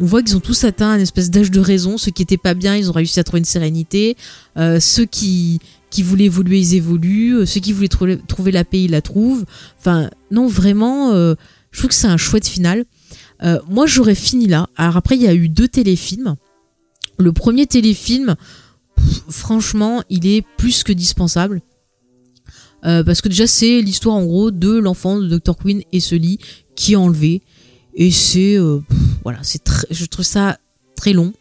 A: On voit qu'ils ont tous atteint une espèce d'âge de raison. Ceux qui étaient pas bien, ils ont réussi à trouver une sérénité. Euh, ceux qui qui voulaient évoluer, ils évoluent. Euh, ceux qui voulaient trouver, la paix, ils la trouvent. Enfin, non, vraiment, euh, je trouve que c'est un chouette final. moi, j'aurais fini là. Alors après, il y a eu deux téléfilms. Le premier téléfilm, franchement, il est plus que dispensable. Euh, parce que déjà c'est l'histoire en gros de l'enfant de Dr Queen et Sully qui est enlevé. Et c'est euh, voilà c'est je trouve ça très long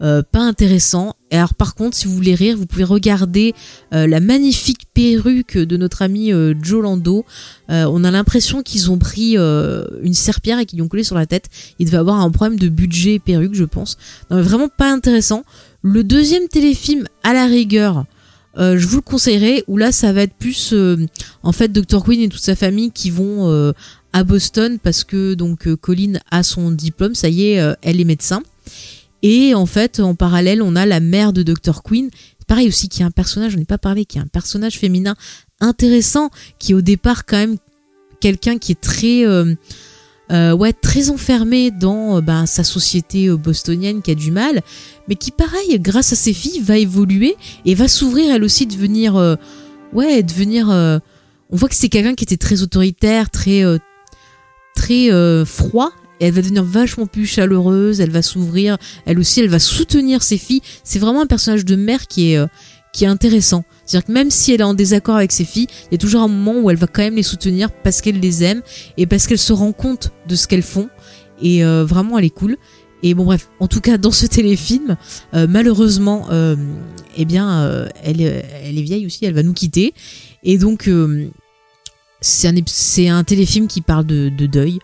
A: euh, pas intéressant. Et alors par contre si vous voulez rire vous pouvez regarder la magnifique perruque de notre ami Joe Lando. On a l'impression qu'ils ont pris une serpillère et qu'ils l'ont collé sur la tête. Il devait avoir un problème de budget perruque je pense. Non mais vraiment pas intéressant. Le deuxième téléfilm à la rigueur euh, je vous le conseillerais, où là ça va être plus euh, en fait Dr Queen et toute sa famille qui vont euh, à Boston parce que donc Colin a son diplôme, ça y est, elle est médecin. Et en fait, en parallèle, on a la mère de Dr Queen, pareil aussi qui est un personnage, j'en ai pas parlé, qui est un personnage féminin intéressant, qui est au départ quand même quelqu'un qui est très euh, ouais, très enfermé dans euh, ben, sa société euh, bostonienne qui a du mal, mais qui, pareil, grâce à ses filles, va évoluer et va s'ouvrir elle aussi, devenir, ouais, devenir. on voit que c'est quelqu'un qui était très autoritaire, très, très froid. Et elle va devenir vachement plus chaleureuse, elle va s'ouvrir, elle aussi, elle va soutenir ses filles. C'est vraiment un personnage de mère qui est, qui est intéressant. C'est-à-dire que même si elle est en désaccord avec ses filles, il y a toujours un moment où elle va quand même les soutenir parce qu'elle les aime et parce qu'elle se rend compte de ce qu'elles font. Et euh, vraiment, elle est cool. Et bon bref, en tout cas dans ce téléfilm, euh, malheureusement, euh, eh bien, elle, est vieille aussi, elle va nous quitter. Et donc, c'est un, téléfilm qui parle de deuil.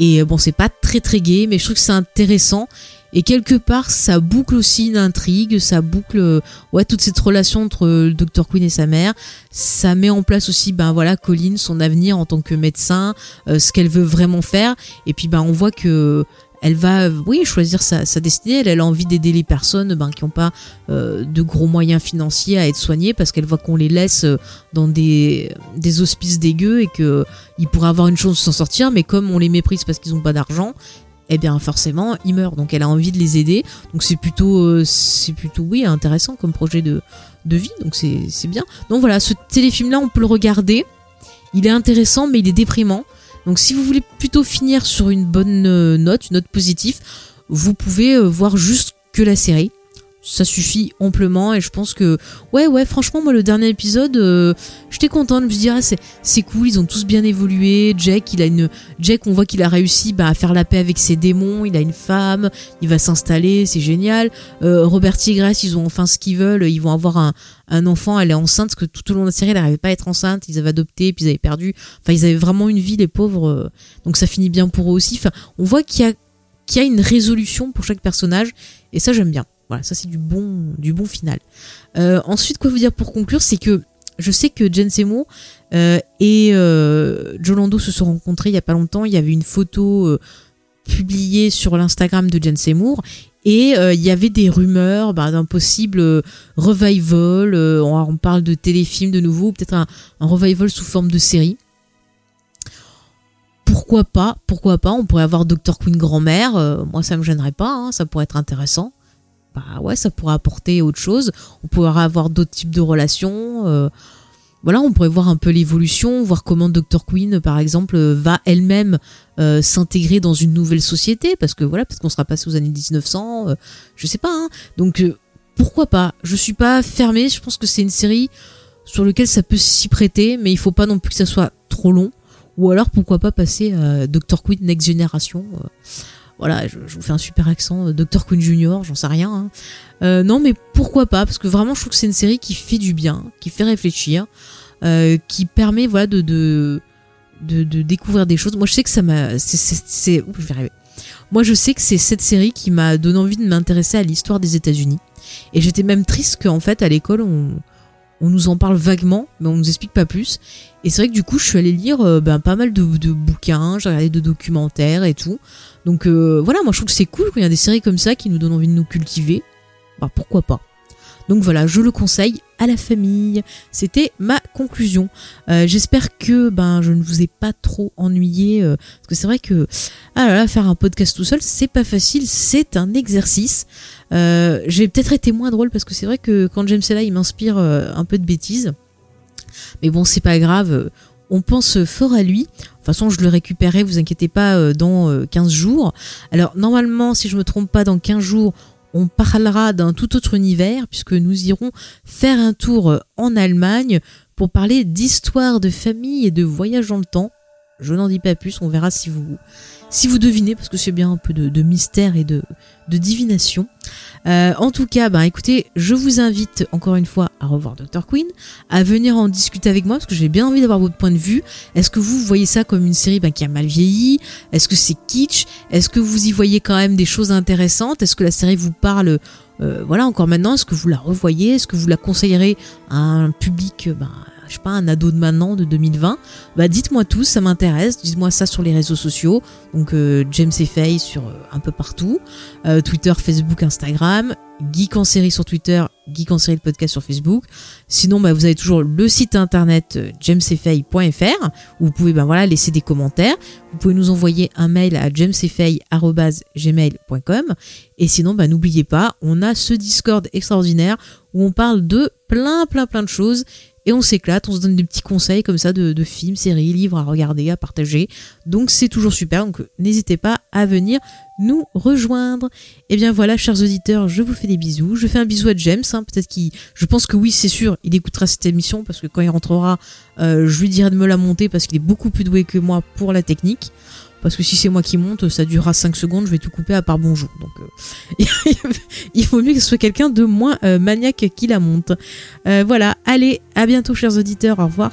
A: Et bon, c'est pas très très gai, mais je trouve que c'est intéressant. Et quelque part, ça boucle aussi une intrigue, ça boucle euh, ouais toute cette relation entre le Dr Queen et sa mère. Ça met en place aussi ben voilà Colin son avenir en tant que médecin, euh, ce qu'elle veut vraiment faire. Et puis ben on voit que elle va oui choisir sa, destinée. Elle, a envie d'aider les personnes ben, qui n'ont pas euh, de gros moyens financiers à être soignées parce qu'elle voit qu'on les laisse dans des, des hospices dégueux et que ils pourraient avoir une chance de s'en sortir, mais comme on les méprise parce qu'ils n'ont pas d'argent, eh bien forcément il meurt. Donc elle a envie de les aider. Donc c'est plutôt, euh, c'est oui intéressant comme projet de, vie. Donc c'est bien. Donc voilà, ce téléfilm là on peut le regarder. Il est intéressant mais il est déprimant. Donc si vous voulez plutôt finir sur une bonne euh, note, une note positive, vous pouvez euh, voir juste que la série ça suffit amplement et je pense que ouais ouais franchement moi le dernier épisode euh, j'étais contente. Je me dis ah, c'est c'est cool ils ont tous bien évolué. Jack il a une Jack on voit qu'il a réussi bah, à faire la paix avec ses démons. Il a une femme il va s'installer c'est génial. Euh, Robert Tigress ils ont enfin ce qu'ils veulent. Ils vont avoir un, un enfant elle est enceinte parce que tout au long de la série elle n'arrivait pas à être enceinte. Ils avaient adopté puis ils avaient perdu. Enfin ils avaient vraiment une vie les pauvres euh, donc ça finit bien pour eux aussi. On voit qu'il y a qu'il y a une résolution pour chaque personnage et ça j'aime bien voilà, ça c'est du bon, du bon final. Euh, ensuite, quoi vous dire pour conclure, c'est que je sais que Jen Seymour euh, et euh, Jolando se sont rencontrés il y a pas longtemps. Il y avait une photo publiée sur l'Instagram de Jen Seymour et il y avait des rumeurs bah, d'un possible revival. On, parle de téléfilm de nouveau, peut-être un, un, revival sous forme de série. Pourquoi pas Pourquoi pas On pourrait avoir Dr Queen grand-mère. moi, ça me gênerait pas. Hein, ça pourrait être intéressant bah ouais, ça pourrait apporter autre chose. On pourrait avoir d'autres types de relations. Euh, voilà, on pourrait voir un peu l'évolution, voir comment Dr. Queen, par exemple, va elle-même euh, s'intégrer dans une nouvelle société, parce que voilà, parce qu'on sera passé aux années 1900, euh, je sais pas. Hein. Donc pourquoi pas? Je suis pas fermée. Je pense que c'est une série sur laquelle ça peut s'y prêter, mais il faut pas non plus que ça soit trop long. Ou alors pourquoi pas passer à Dr. Queen Next Generation voilà, je, vous fais un super accent, euh, Dr. Queen Junior, j'en sais rien. Hein. Euh, non, mais pourquoi pas Parce que vraiment, je trouve que c'est une série qui fait du bien, qui fait réfléchir, euh, qui permet voilà de, de de, découvrir des choses. Moi, je sais que ça m'a, c'est, je vais arriver. Moi, je sais que c'est cette série qui m'a donné envie de m'intéresser à l'histoire des États-Unis. Et j'étais même triste qu'en fait, à l'école, on, on nous en parle vaguement, mais on nous explique pas plus. Et c'est vrai que du coup, je suis allée lire ben, pas mal de, de bouquins, j'ai regardé de documentaires et tout. Donc euh, voilà, moi je trouve que c'est cool quand il y a des séries comme ça qui nous donnent envie de nous cultiver. Bah pourquoi pas. Donc voilà, je le conseille à la famille. C'était ma conclusion. Euh, j'espère que ben je ne vous ai pas trop ennuyé euh, parce que c'est vrai que ah là, là, faire un podcast tout seul c'est pas facile, c'est un exercice. J'ai peut-être été moins drôle parce que c'est vrai que quand James est là, il m'inspire un peu de bêtises. Mais bon, c'est pas grave on pense fort à lui. De toute façon, je le récupérerai, vous inquiétez pas, euh, dans 15 euh, jours. Alors, normalement, si je me trompe pas, dans 15 jours, on parlera d'un tout autre univers puisque nous irons faire un tour en Allemagne pour parler d'histoire de famille et de voyage dans le temps. Je n'en dis pas plus, on verra si vous si vous devinez, parce que c'est bien un peu de, mystère et de, divination. Euh, en tout cas, bah, écoutez, je vous invite encore une fois à revoir Dr. Queen, à venir en discuter avec moi, parce que j'ai bien envie d'avoir votre point de vue. Est-ce que vous voyez ça comme une série bah, qui a mal vieilli? Est-ce que c'est kitsch? Est-ce que vous y voyez quand même des choses intéressantes? Est-ce que la série vous parle euh, voilà, encore maintenant, est-ce que vous la revoyez? Est-ce que vous la conseillerez à un public bah, je sais pas, un ado de maintenant, de 2020, bah dites-moi tous, ça m'intéresse, dites-moi ça sur les réseaux sociaux, donc euh, James et sur euh, un peu partout, euh, Twitter, Facebook, Instagram, Geek en série sur Twitter, Geek en série le podcast sur Facebook. Sinon, bah, vous avez toujours le site internet jamesfay.fr où vous pouvez bah, voilà, laisser des commentaires. Vous pouvez nous envoyer un mail à jamesfay.gmail.com et sinon, bah, n'oubliez pas, on a ce Discord extraordinaire où on parle de plein, plein, plein de choses et on s'éclate, on se donne des petits conseils comme ça de, films, séries, livres à regarder, à partager. Donc c'est toujours super, donc n'hésitez pas à venir nous rejoindre. Et eh bien voilà, chers auditeurs, je vous fais des bisous. Je fais un bisou à James, hein, peut-être qu'il, je pense que oui, c'est sûr, il écoutera cette émission parce que quand il rentrera, euh, je lui dirai de me la monter parce qu'il est beaucoup plus doué que moi pour la technique. Parce que si c'est moi qui monte, ça durera 5 secondes, je vais tout couper à part bonjour. Donc euh, il vaut mieux que ce soit quelqu'un de moins euh, maniaque qui la monte. Euh, voilà, allez, à bientôt chers auditeurs, au revoir.